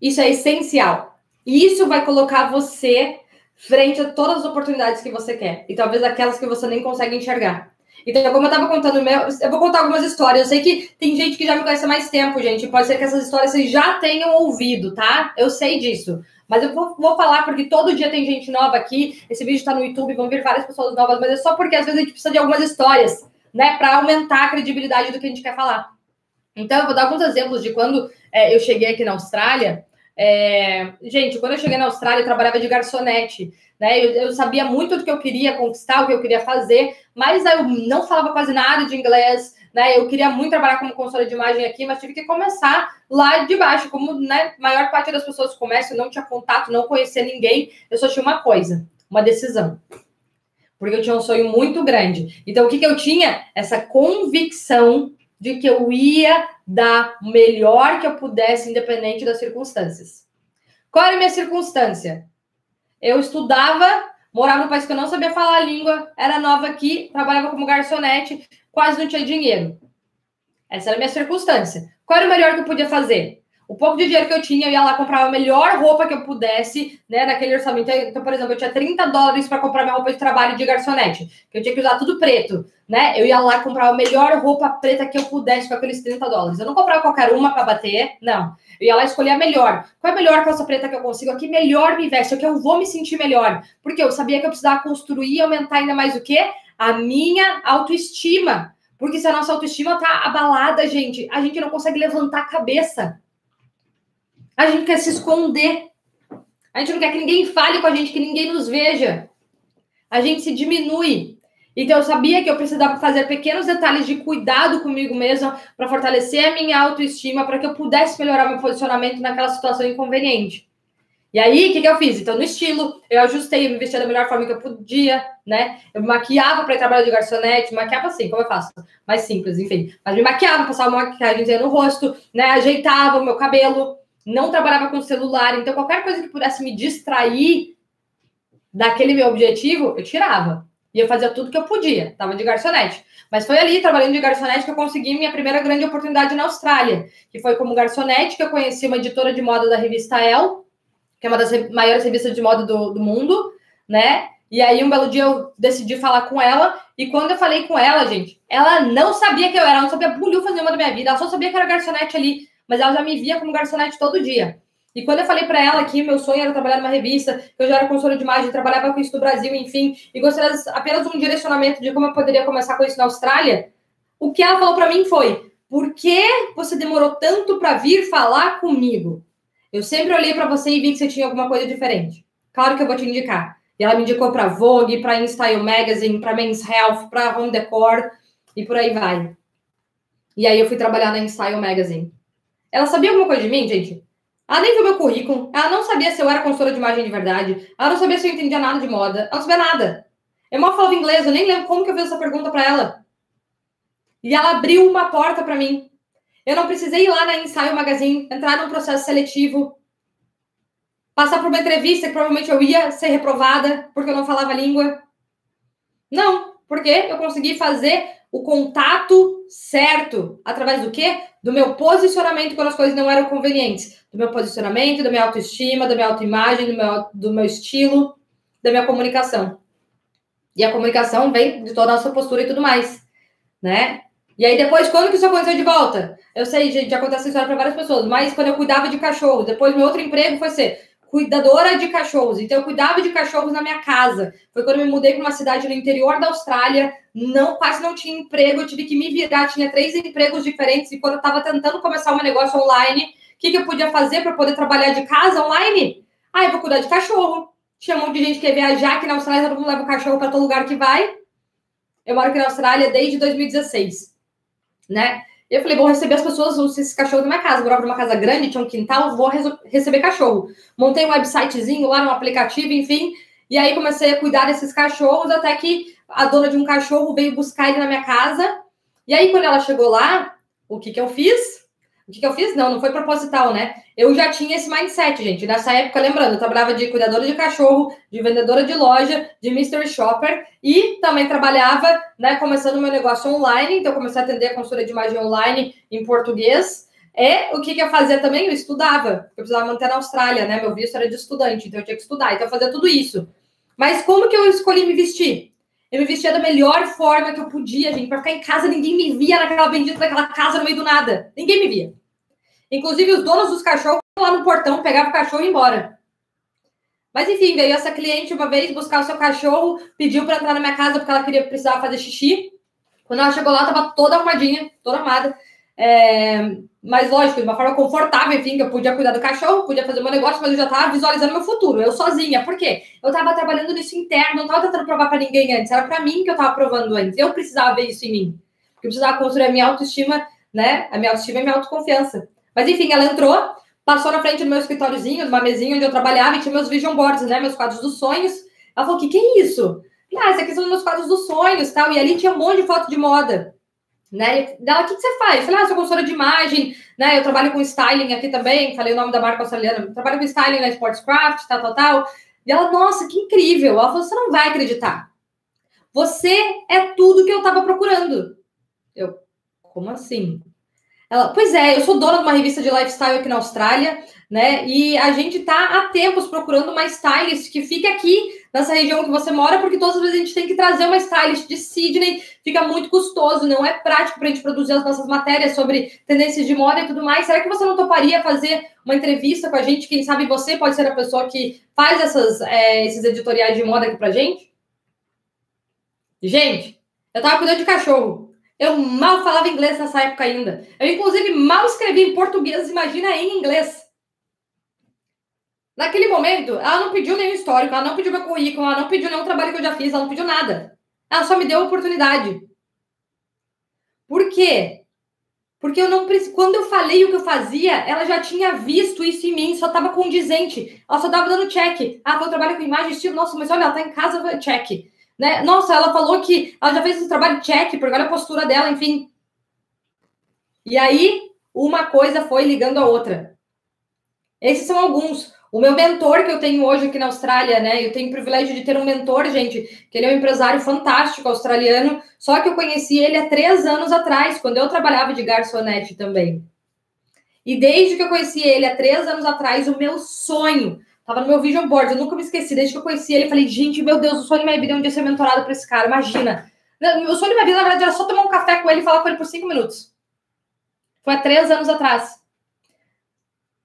S1: Isso é essencial. E isso vai colocar você frente a todas as oportunidades que você quer. E talvez aquelas que você nem consegue enxergar. Então, como eu estava contando meu, eu vou contar algumas histórias. Eu sei que tem gente que já me conhece há mais tempo, gente. Pode ser que essas histórias vocês já tenham ouvido, tá? Eu sei disso. Mas eu vou, vou falar porque todo dia tem gente nova aqui. Esse vídeo está no YouTube, vão vir várias pessoas novas, mas é só porque às vezes a gente precisa de algumas histórias, né, para aumentar a credibilidade do que a gente quer falar. Então, eu vou dar alguns exemplos de quando é, eu cheguei aqui na Austrália. É... Gente, quando eu cheguei na Austrália, eu trabalhava de garçonete. Né? Eu, eu, sabia muito do que eu queria conquistar, o que eu queria fazer, mas eu não falava quase nada de inglês. Né? Eu queria muito trabalhar como consultora de imagem aqui, mas tive que começar lá de baixo. Como né, maior parte das pessoas começam, não tinha contato, não conhecia ninguém, eu só tinha uma coisa, uma decisão. Porque eu tinha um sonho muito grande. Então, o que, que eu tinha? Essa convicção de que eu ia dar o melhor que eu pudesse, independente das circunstâncias. Qual era a minha circunstância? Eu estudava, morava num país que eu não sabia falar a língua, era nova aqui, trabalhava como garçonete, quase não tinha dinheiro. Essa era a minha circunstância. Qual era o melhor que eu podia fazer? O pouco de dinheiro que eu tinha, eu ia lá comprar a melhor roupa que eu pudesse, né, naquele orçamento. Então, por exemplo, eu tinha 30 dólares para comprar minha roupa de trabalho de garçonete, que eu tinha que usar tudo preto, né? Eu ia lá comprar a melhor roupa preta que eu pudesse com aqueles 30 dólares. Eu não comprava qualquer uma para bater, não. Eu ia lá escolher a melhor. Qual é a melhor calça preta que eu consigo? A que melhor me veste, a que eu vou me sentir melhor. Porque eu sabia que eu precisava construir e aumentar ainda mais o quê? A minha autoestima. Porque se a nossa autoestima tá abalada, gente, a gente não consegue levantar a cabeça. A gente quer se esconder. A gente não quer que ninguém fale com a gente, que ninguém nos veja. A gente se diminui. Então, eu sabia que eu precisava fazer pequenos detalhes de cuidado comigo mesma para fortalecer a minha autoestima, para que eu pudesse melhorar meu posicionamento naquela situação inconveniente. E aí, o que, que eu fiz? Então, no estilo, eu ajustei, me vestia da melhor forma que eu podia, né? Eu me maquiava para ir trabalhar de garçonete, maquiava assim, como eu faço, mais simples, enfim. Mas me maquiava, passava uma maquiagem no rosto, né? Ajeitava o meu cabelo, não trabalhava com celular, então qualquer coisa que pudesse me distrair daquele meu objetivo, eu tirava. E eu fazia tudo que eu podia, tava de garçonete. Mas foi ali, trabalhando de garçonete, que eu consegui minha primeira grande oportunidade na Austrália, que foi como garçonete, que eu conheci uma editora de moda da revista Elle, que é uma das maiores revistas de moda do, do mundo, né? E aí, um belo dia, eu decidi falar com ela. E quando eu falei com ela, gente, ela não sabia que eu era, ela não sabia bulhufas nenhuma da minha vida. Ela só sabia que era garçonete ali mas ela já me via como garçonete todo dia. E quando eu falei para ela que meu sonho era trabalhar numa revista, que eu já era consultora de imagem, trabalhava com isso no Brasil, enfim, e gostaria apenas um direcionamento de como eu poderia começar com isso na Austrália, o que ela falou para mim foi: por que você demorou tanto para vir falar comigo? Eu sempre olhei para você e vi que você tinha alguma coisa diferente. Claro que eu vou te indicar. E ela me indicou para Vogue, para InStyle Magazine, para Men's Health, para Home Decor e por aí vai. E aí eu fui trabalhar na InStyle Magazine. Ela sabia alguma coisa de mim, gente? Ela nem viu meu currículo. Ela não sabia se eu era consultora de imagem de verdade. Ela não sabia se eu entendia nada de moda. Ela não sabia nada. Eu mal falava inglês, eu nem lembro como que eu fiz essa pergunta para ela. E ela abriu uma porta para mim. Eu não precisei ir lá na Ensaio Magazine, entrar num processo seletivo, passar por uma entrevista que provavelmente eu ia ser reprovada porque eu não falava língua. Não, porque eu consegui fazer o contato certo através do quê? Do meu posicionamento quando as coisas não eram convenientes. Do meu posicionamento, da minha autoestima, da minha autoimagem, do meu, do meu estilo, da minha comunicação. E a comunicação vem de toda a nossa postura e tudo mais, né? E aí depois, quando que isso aconteceu de volta? Eu sei, gente, já acontece essa história para várias pessoas, mas quando eu cuidava de cachorros, depois meu outro emprego foi ser cuidadora de cachorros. Então eu cuidava de cachorros na minha casa. Foi quando eu me mudei para uma cidade no interior da Austrália, não quase não tinha emprego, eu tive que me virar, tinha três empregos diferentes e quando eu estava tentando começar um negócio online, o que, que eu podia fazer para poder trabalhar de casa online? Ah, eu vou cuidar de cachorro. Tinha um monte de gente que quer viajar aqui na Austrália, todo mundo leva o cachorro para todo lugar que vai. Eu moro aqui na Austrália desde 2016 né? Eu falei, vou receber as pessoas, esses cachorros na minha casa. Eu morava numa casa grande, tinha um quintal, vou receber cachorro. Montei um websitezinho lá, um aplicativo, enfim. E aí comecei a cuidar desses cachorros, até que a dona de um cachorro veio buscar ele na minha casa. E aí, quando ela chegou lá, o que que eu fiz? O que, que eu fiz? Não, não foi proposital, né? Eu já tinha esse mindset, gente. Nessa época, lembrando, eu trabalhava de cuidadora de cachorro, de vendedora de loja, de mystery shopper e também trabalhava, né, começando meu negócio online. Então, comecei a atender a consultoria de imagem online em português. E o que, que eu fazia também? Eu estudava. Eu precisava manter na Austrália, né? Meu visto era de estudante, então eu tinha que estudar. Então, eu fazia tudo isso. Mas como que eu escolhi me vestir? Eu me vestia da melhor forma que eu podia, gente, para ficar em casa, ninguém me via naquela bendita daquela casa no meio do nada. Ninguém me via. Inclusive, os donos dos cachorros lá no portão, pegavam o cachorro e embora. Mas enfim, veio essa cliente uma vez buscar o seu cachorro, pediu para entrar na minha casa porque ela queria precisar fazer xixi. Quando ela chegou lá, tava toda arrumadinha, toda armada. É, mas lógico, de uma forma confortável, enfim, que eu podia cuidar do cachorro, podia fazer meu negócio, mas eu já estava visualizando meu futuro, eu sozinha. Por quê? Eu estava trabalhando nisso interno, não estava tentando provar para ninguém antes, era para mim que eu estava provando antes. Eu precisava ver isso em mim. Eu precisava construir a minha autoestima, né? A minha autoestima e a minha autoconfiança. Mas enfim, ela entrou, passou na frente do meu escritóriozinho, uma mesinha onde eu trabalhava e tinha meus vision boards, né? Meus quadros dos sonhos. Ela falou: o que, que é isso? Ah, esse aqui são meus quadros dos sonhos tal. E ali tinha um monte de foto de moda né? Dela, o que, que você faz? Eu falei, ah, sou consultora de imagem, né? Eu trabalho com styling aqui também, falei o nome da marca australiana, trabalho com styling na Sportscraft, tal, tal, tal. E ela, nossa, que incrível. Ela falou, você não vai acreditar. Você é tudo que eu estava procurando. Eu, como assim? Ela, pois é, eu sou dona de uma revista de lifestyle aqui na Austrália, né? E a gente tá há tempos procurando uma stylist que fique aqui nessa região que você mora, porque todas as vezes a gente tem que trazer uma stylist de Sydney, fica muito custoso, não é prático para a gente produzir as nossas matérias sobre tendências de moda e tudo mais. Será que você não toparia fazer uma entrevista com a gente? Quem sabe você pode ser a pessoa que faz essas, é, esses editoriais de moda aqui para gente? Gente, eu tava cuidando de cachorro. Eu mal falava inglês nessa época ainda. Eu, inclusive, mal escrevi em português, imagina em inglês. Naquele momento, ela não pediu nenhum histórico, ela não pediu meu currículo, ela não pediu nenhum trabalho que eu já fiz, ela não pediu nada. Ela só me deu a oportunidade. Por quê? Porque eu não quando eu falei o que eu fazia, ela já tinha visto isso em mim, só estava condizente. Ela só estava dando check. Ah, eu trabalho com imagem, estilo, nossa, mas olha, ela tá em casa, check. Né? Nossa, ela falou que ela já fez esse trabalho check, porque olha a postura dela, enfim. E aí, uma coisa foi ligando a outra. Esses são alguns. O meu mentor que eu tenho hoje aqui na Austrália, né? Eu tenho o privilégio de ter um mentor, gente, que ele é um empresário fantástico australiano, só que eu conheci ele há três anos atrás, quando eu trabalhava de garçonete também. E desde que eu conheci ele há três anos atrás, o meu sonho Tava no meu vision board, eu nunca me esqueci. Desde que eu conheci ele, falei, gente, meu Deus, o sonho da minha vida é um dia ser mentorado para esse cara, imagina. O sonho da minha vida, na verdade, era só tomar um café com ele e falar com ele por cinco minutos. Foi há três anos atrás.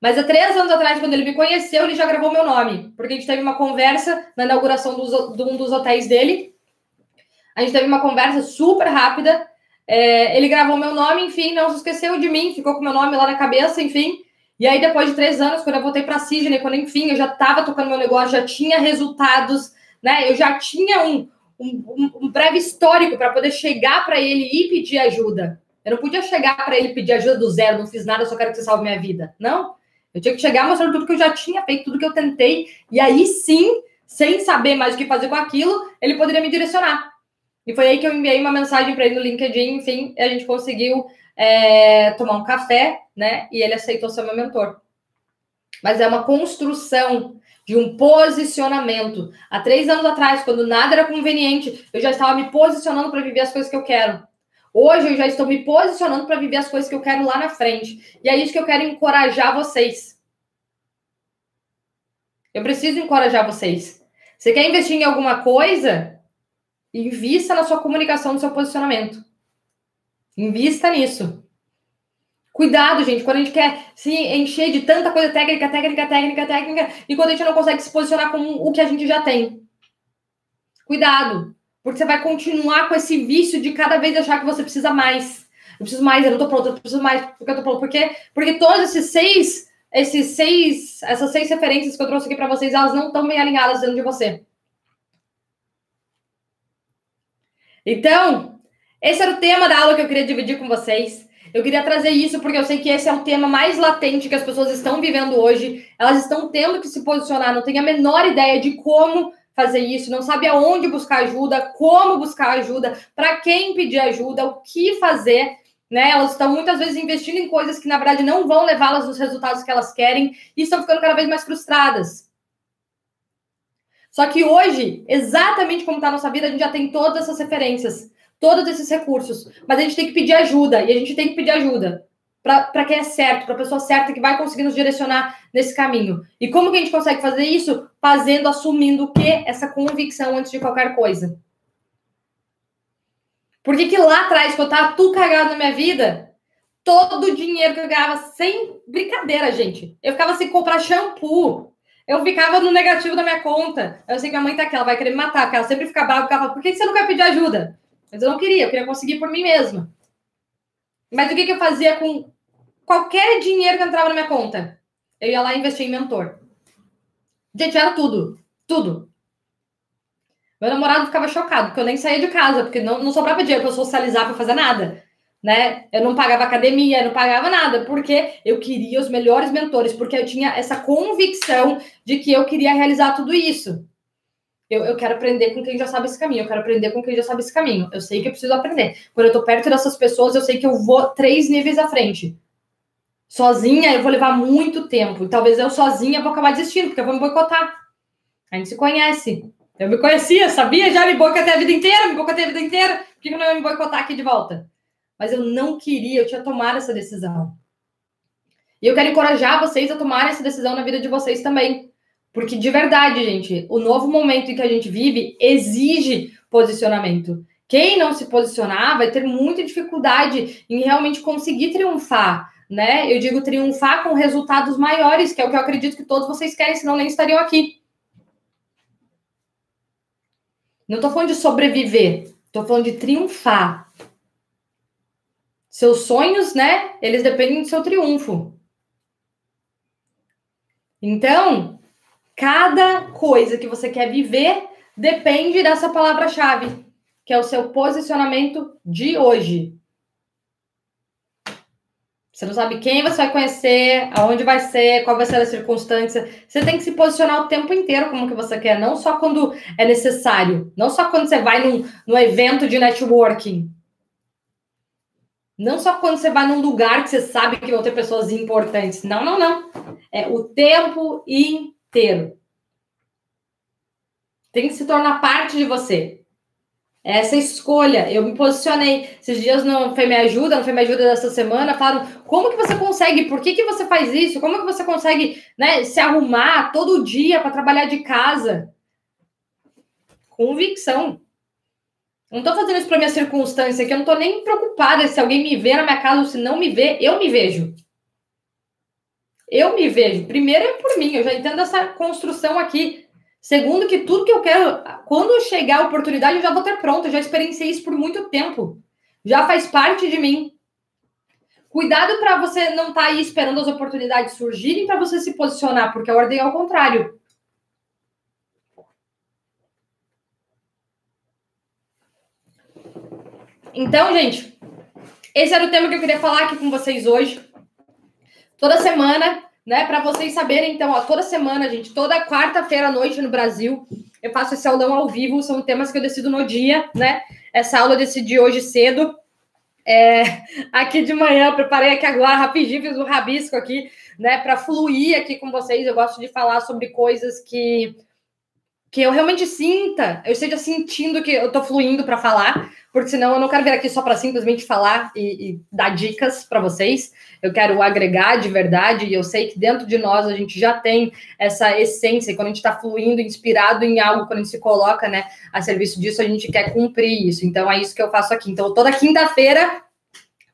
S1: Mas há três anos atrás, quando ele me conheceu, ele já gravou meu nome. Porque a gente teve uma conversa na inauguração dos, de um dos hotéis dele. A gente teve uma conversa super rápida. É, ele gravou meu nome, enfim, não se esqueceu de mim, ficou com meu nome lá na cabeça, enfim. E aí, depois de três anos, quando eu voltei para Sydney, quando, enfim, eu já estava tocando meu negócio, já tinha resultados, né? Eu já tinha um, um, um breve histórico para poder chegar para ele e pedir ajuda. Eu não podia chegar para ele pedir ajuda do zero, não fiz nada, só quero que você salve minha vida. Não. Eu tinha que chegar mostrando tudo que eu já tinha feito, tudo que eu tentei, e aí sim, sem saber mais o que fazer com aquilo, ele poderia me direcionar. E foi aí que eu enviei uma mensagem para ele no LinkedIn, enfim, a gente conseguiu é, tomar um café, né? E ele aceitou ser meu mentor. Mas é uma construção de um posicionamento. Há três anos atrás, quando nada era conveniente, eu já estava me posicionando para viver as coisas que eu quero. Hoje eu já estou me posicionando para viver as coisas que eu quero lá na frente. E é isso que eu quero encorajar vocês. Eu preciso encorajar vocês. Você quer investir em alguma coisa? Invista na sua comunicação, no seu posicionamento. Invista nisso. Cuidado, gente, quando a gente quer se encher de tanta coisa técnica, técnica, técnica, técnica, e quando a gente não consegue se posicionar com o que a gente já tem. Cuidado, porque você vai continuar com esse vício de cada vez achar que você precisa mais. Eu preciso mais, eu não tô pronto, eu preciso mais, porque eu tô pronto. Porque, porque todos esses seis, esses seis, essas seis referências que eu trouxe aqui para vocês, elas não estão bem alinhadas dentro de você. Então, esse era o tema da aula que eu queria dividir com vocês. Eu queria trazer isso porque eu sei que esse é o tema mais latente que as pessoas estão vivendo hoje. Elas estão tendo que se posicionar, não têm a menor ideia de como fazer isso, não sabe aonde buscar ajuda, como buscar ajuda, para quem pedir ajuda, o que fazer. Né? Elas estão muitas vezes investindo em coisas que, na verdade, não vão levá-las aos resultados que elas querem e estão ficando cada vez mais frustradas. Só que hoje, exatamente como está a nossa vida, a gente já tem todas essas referências todos esses recursos, mas a gente tem que pedir ajuda, e a gente tem que pedir ajuda para quem é certo, para a pessoa certa que vai conseguir nos direcionar nesse caminho. E como que a gente consegue fazer isso? Fazendo, assumindo o que? Essa convicção antes de qualquer coisa. Por que, lá atrás, quando eu tava tudo cagado na minha vida, todo o dinheiro que eu ganhava, sem brincadeira, gente, eu ficava sem comprar shampoo, eu ficava no negativo da minha conta. Eu sei que minha mãe tá aqui, ela vai querer me matar, porque ela sempre fica brava, porque ela fala, por que você não quer pedir ajuda? Mas eu não queria, eu queria conseguir por mim mesma. Mas o que, que eu fazia com qualquer dinheiro que entrava na minha conta? Eu ia lá e investia em mentor. Gente, era tudo. Tudo. Meu namorado ficava chocado, porque eu nem saía de casa, porque não, não sobrava dinheiro para socializar, para fazer nada. Né? Eu não pagava academia, eu não pagava nada, porque eu queria os melhores mentores, porque eu tinha essa convicção de que eu queria realizar tudo isso. Eu, eu quero aprender com quem já sabe esse caminho, eu quero aprender com quem já sabe esse caminho. Eu sei que eu preciso aprender. Quando eu tô perto dessas pessoas, eu sei que eu vou três níveis à frente. Sozinha, eu vou levar muito tempo. E talvez eu sozinha vou acabar desistindo, porque eu vou me boicotar. A gente se conhece. Eu me conhecia, sabia? Já me boicotei a vida inteira, me boicotei a vida inteira. Por que eu não ia me boicotar aqui de volta? Mas eu não queria, eu tinha tomado essa decisão. E eu quero encorajar vocês a tomarem essa decisão na vida de vocês também. Porque de verdade, gente, o novo momento em que a gente vive exige posicionamento. Quem não se posicionar vai ter muita dificuldade em realmente conseguir triunfar, né? Eu digo triunfar com resultados maiores, que é o que eu acredito que todos vocês querem, senão nem estariam aqui. Não estou falando de sobreviver, estou falando de triunfar. Seus sonhos, né? Eles dependem do seu triunfo. Então, Cada coisa que você quer viver depende dessa palavra-chave, que é o seu posicionamento de hoje. Você não sabe quem você vai conhecer, aonde vai ser, qual vai ser a circunstância. Você tem que se posicionar o tempo inteiro como que você quer, não só quando é necessário, não só quando você vai num, num evento de networking. Não só quando você vai num lugar que você sabe que vão ter pessoas importantes. Não, não, não. É o tempo inteiro inteiro. Tem que se tornar parte de você. Essa escolha, eu me posicionei esses dias no Foi Me Ajuda, no Foi Me Ajuda dessa semana, falaram como que você consegue, por que, que você faz isso, como que você consegue né, se arrumar todo dia para trabalhar de casa. Convicção. Não estou fazendo isso para minha circunstância aqui, eu não estou nem preocupada se alguém me vê na minha casa ou se não me vê, eu me vejo. Eu me vejo. Primeiro é por mim, eu já entendo essa construção aqui. Segundo, que tudo que eu quero, quando chegar a oportunidade, eu já vou ter pronto. Eu já experienciei isso por muito tempo. Já faz parte de mim. Cuidado para você não estar tá aí esperando as oportunidades surgirem para você se posicionar, porque a ordem é ao contrário. Então, gente, esse era o tema que eu queria falar aqui com vocês hoje. Toda semana, né? Para vocês saberem, então, ó, toda semana, gente, toda quarta-feira à noite no Brasil, eu faço esse aulão ao vivo, são temas que eu decido no dia, né? Essa aula eu decidi hoje cedo. É, aqui de manhã, preparei aqui agora rapidinho, fiz um rabisco aqui, né, para fluir aqui com vocês. Eu gosto de falar sobre coisas que que eu realmente sinta, eu esteja sentindo que eu estou fluindo para falar, porque senão eu não quero vir aqui só para simplesmente falar e, e dar dicas para vocês. Eu quero agregar de verdade, e eu sei que dentro de nós a gente já tem essa essência, e quando a gente está fluindo, inspirado em algo, quando a gente se coloca né, a serviço disso, a gente quer cumprir isso. Então é isso que eu faço aqui. Então, toda quinta-feira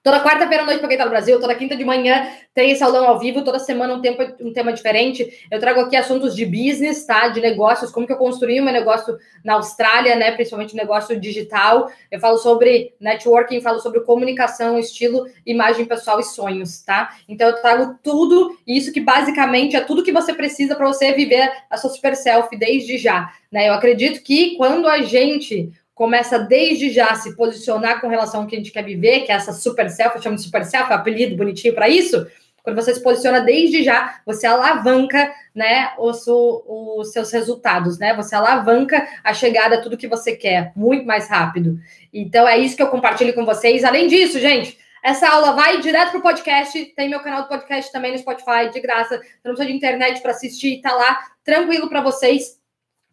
S1: Toda quarta-feira à noite para quem está no Brasil, toda quinta de manhã tem aulão ao vivo, toda semana um, tempo, um tema diferente. Eu trago aqui assuntos de business, tá? De negócios, como que eu construí meu negócio na Austrália, né? Principalmente negócio digital. Eu falo sobre networking, falo sobre comunicação, estilo, imagem pessoal e sonhos, tá? Então eu trago tudo isso que basicamente é tudo que você precisa para você viver a sua super selfie desde já, né? Eu acredito que quando a gente começa desde já a se posicionar com relação ao que a gente quer viver, que é essa super self, eu chamo de super self, é apelido bonitinho para isso. Quando você se posiciona desde já, você alavanca, né, os, os seus resultados, né? Você alavanca a chegada a tudo que você quer muito mais rápido. Então é isso que eu compartilho com vocês. Além disso, gente, essa aula vai direto pro podcast. Tem meu canal do podcast também no Spotify, de graça. Você não precisa de internet para assistir, tá lá tranquilo para vocês.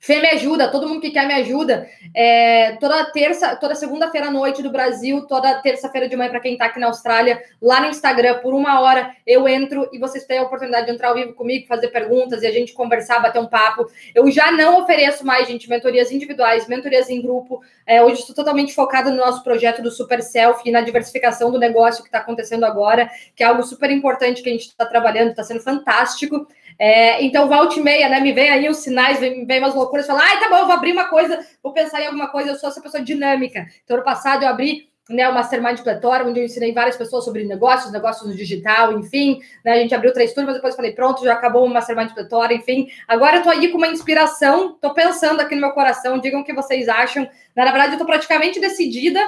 S1: Fê me ajuda, todo mundo que quer me ajuda. É, toda terça, toda segunda-feira à noite do Brasil, toda terça-feira de manhã para quem está aqui na Austrália, lá no Instagram, por uma hora eu entro e vocês têm a oportunidade de entrar ao vivo comigo, fazer perguntas e a gente conversar, bater um papo. Eu já não ofereço mais, gente, mentorias individuais, mentorias em grupo. É, hoje estou totalmente focada no nosso projeto do Super Self e na diversificação do negócio que está acontecendo agora, que é algo super importante que a gente está trabalhando, está sendo fantástico. É, então, volta e meia, né? Me vem aí os sinais, vem, vem umas loucuras, fala, ai, tá bom, vou abrir uma coisa, vou pensar em alguma coisa, eu sou essa pessoa dinâmica. Então, ano passado eu abri né, o Mastermind Pletória, onde eu ensinei várias pessoas sobre negócios, negócios no digital, enfim. Né, a gente abriu três turmas, depois falei, pronto, já acabou o Mastermind Pletória, enfim. Agora eu tô aí com uma inspiração, tô pensando aqui no meu coração, digam o que vocês acham. Na verdade, eu tô praticamente decidida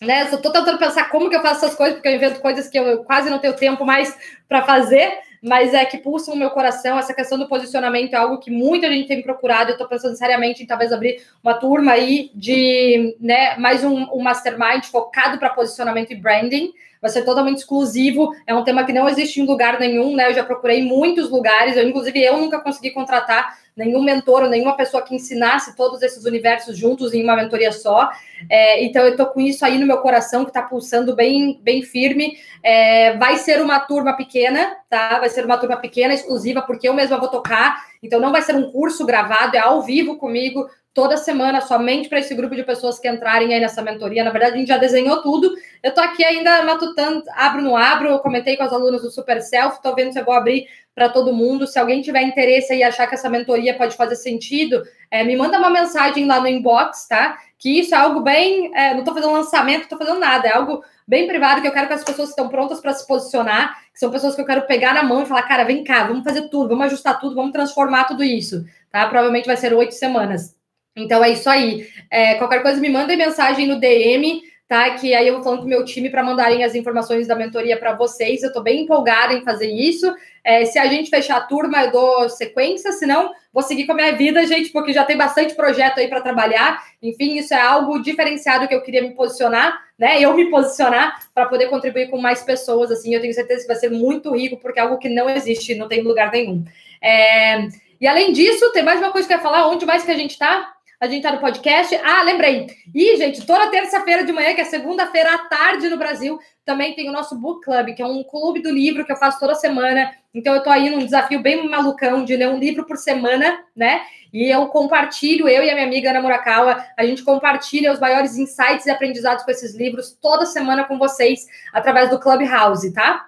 S1: né? Eu tô tentando pensar como que eu faço essas coisas, porque eu invento coisas que eu quase não tenho tempo mais para fazer, mas é que pulsam o meu coração. Essa questão do posicionamento é algo que muita gente tem procurado. Eu estou pensando seriamente em talvez abrir uma turma aí de né, mais um, um mastermind focado para posicionamento e branding. Vai ser totalmente exclusivo. É um tema que não existe em lugar nenhum, né? Eu já procurei muitos lugares. Eu, inclusive, eu nunca consegui contratar nenhum mentor ou nenhuma pessoa que ensinasse todos esses universos juntos em uma mentoria só. É, então, eu estou com isso aí no meu coração, que está pulsando bem, bem firme. É, vai ser uma turma pequena, tá? Vai ser uma turma pequena, exclusiva, porque eu mesma vou tocar. Então, não vai ser um curso gravado, é ao vivo comigo, toda semana, somente para esse grupo de pessoas que entrarem aí nessa mentoria. Na verdade, a gente já desenhou tudo. Eu estou aqui ainda matutando, abro no abro, eu comentei com as alunas do Super Self, estou vendo se eu vou abrir para todo mundo. Se alguém tiver interesse e achar que essa mentoria pode fazer sentido, é, me manda uma mensagem lá no inbox, tá? Que isso é algo bem. É, não estou fazendo lançamento, não estou fazendo nada, é algo bem privado que eu quero que as pessoas estão prontas para se posicionar, que são pessoas que eu quero pegar na mão e falar, cara, vem cá, vamos fazer tudo, vamos ajustar tudo, vamos transformar tudo isso, tá? Provavelmente vai ser oito semanas. Então é isso aí. É, qualquer coisa, me mandem mensagem no DM tá? Que aí eu vou falando com o meu time para mandarem as informações da mentoria para vocês. Eu estou bem empolgada em fazer isso. É, se a gente fechar a turma, eu dou sequência, senão vou seguir com a minha vida, gente, porque já tem bastante projeto aí para trabalhar. Enfim, isso é algo diferenciado que eu queria me posicionar, né? Eu me posicionar para poder contribuir com mais pessoas, assim. Eu tenho certeza que vai ser muito rico, porque é algo que não existe, não tem lugar nenhum. É... E além disso, tem mais uma coisa que eu ia falar, onde mais que a gente está? A gente tá no podcast. Ah, lembrei. E, gente, toda terça-feira de manhã, que é segunda-feira à tarde no Brasil, também tem o nosso Book Club, que é um clube do livro que eu faço toda semana. Então, eu tô aí num desafio bem malucão de ler um livro por semana, né? E eu compartilho, eu e a minha amiga Ana Murakawa, a gente compartilha os maiores insights e aprendizados com esses livros toda semana com vocês, através do Clubhouse, tá?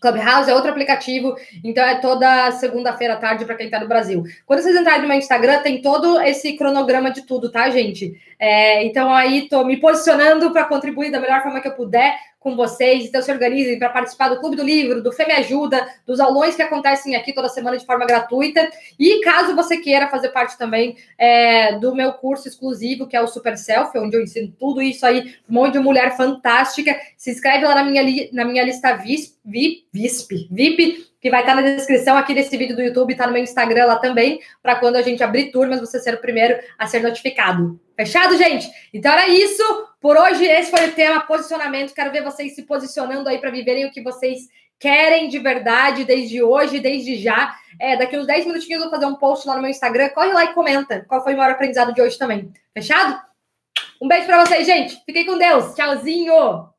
S1: Clubhouse é outro aplicativo, então é toda segunda-feira à tarde para quem está no Brasil. Quando vocês entrarem no meu Instagram, tem todo esse cronograma de tudo, tá, gente? É, então aí estou me posicionando para contribuir da melhor forma que eu puder com vocês. Então, se organizem para participar do Clube do Livro, do Fê Me Ajuda, dos aulões que acontecem aqui toda semana de forma gratuita. E caso você queira fazer parte também é, do meu curso exclusivo, que é o Super Self, onde eu ensino tudo isso aí, um monte de mulher fantástica, se inscreve lá na minha, li, na minha lista VIP, VIP, VIP que vai estar na descrição aqui desse vídeo do YouTube, está no meu Instagram lá também, para quando a gente abrir turmas, você ser o primeiro a ser notificado. Fechado, gente? Então era isso. Por hoje, esse foi o tema posicionamento. Quero ver vocês se posicionando aí para viverem o que vocês querem de verdade, desde hoje, desde já. É, daqui uns 10 minutinhos eu vou fazer um post lá no meu Instagram. Corre lá e comenta qual foi o maior aprendizado de hoje também. Fechado? Um beijo para vocês, gente. Fiquem com Deus. Tchauzinho.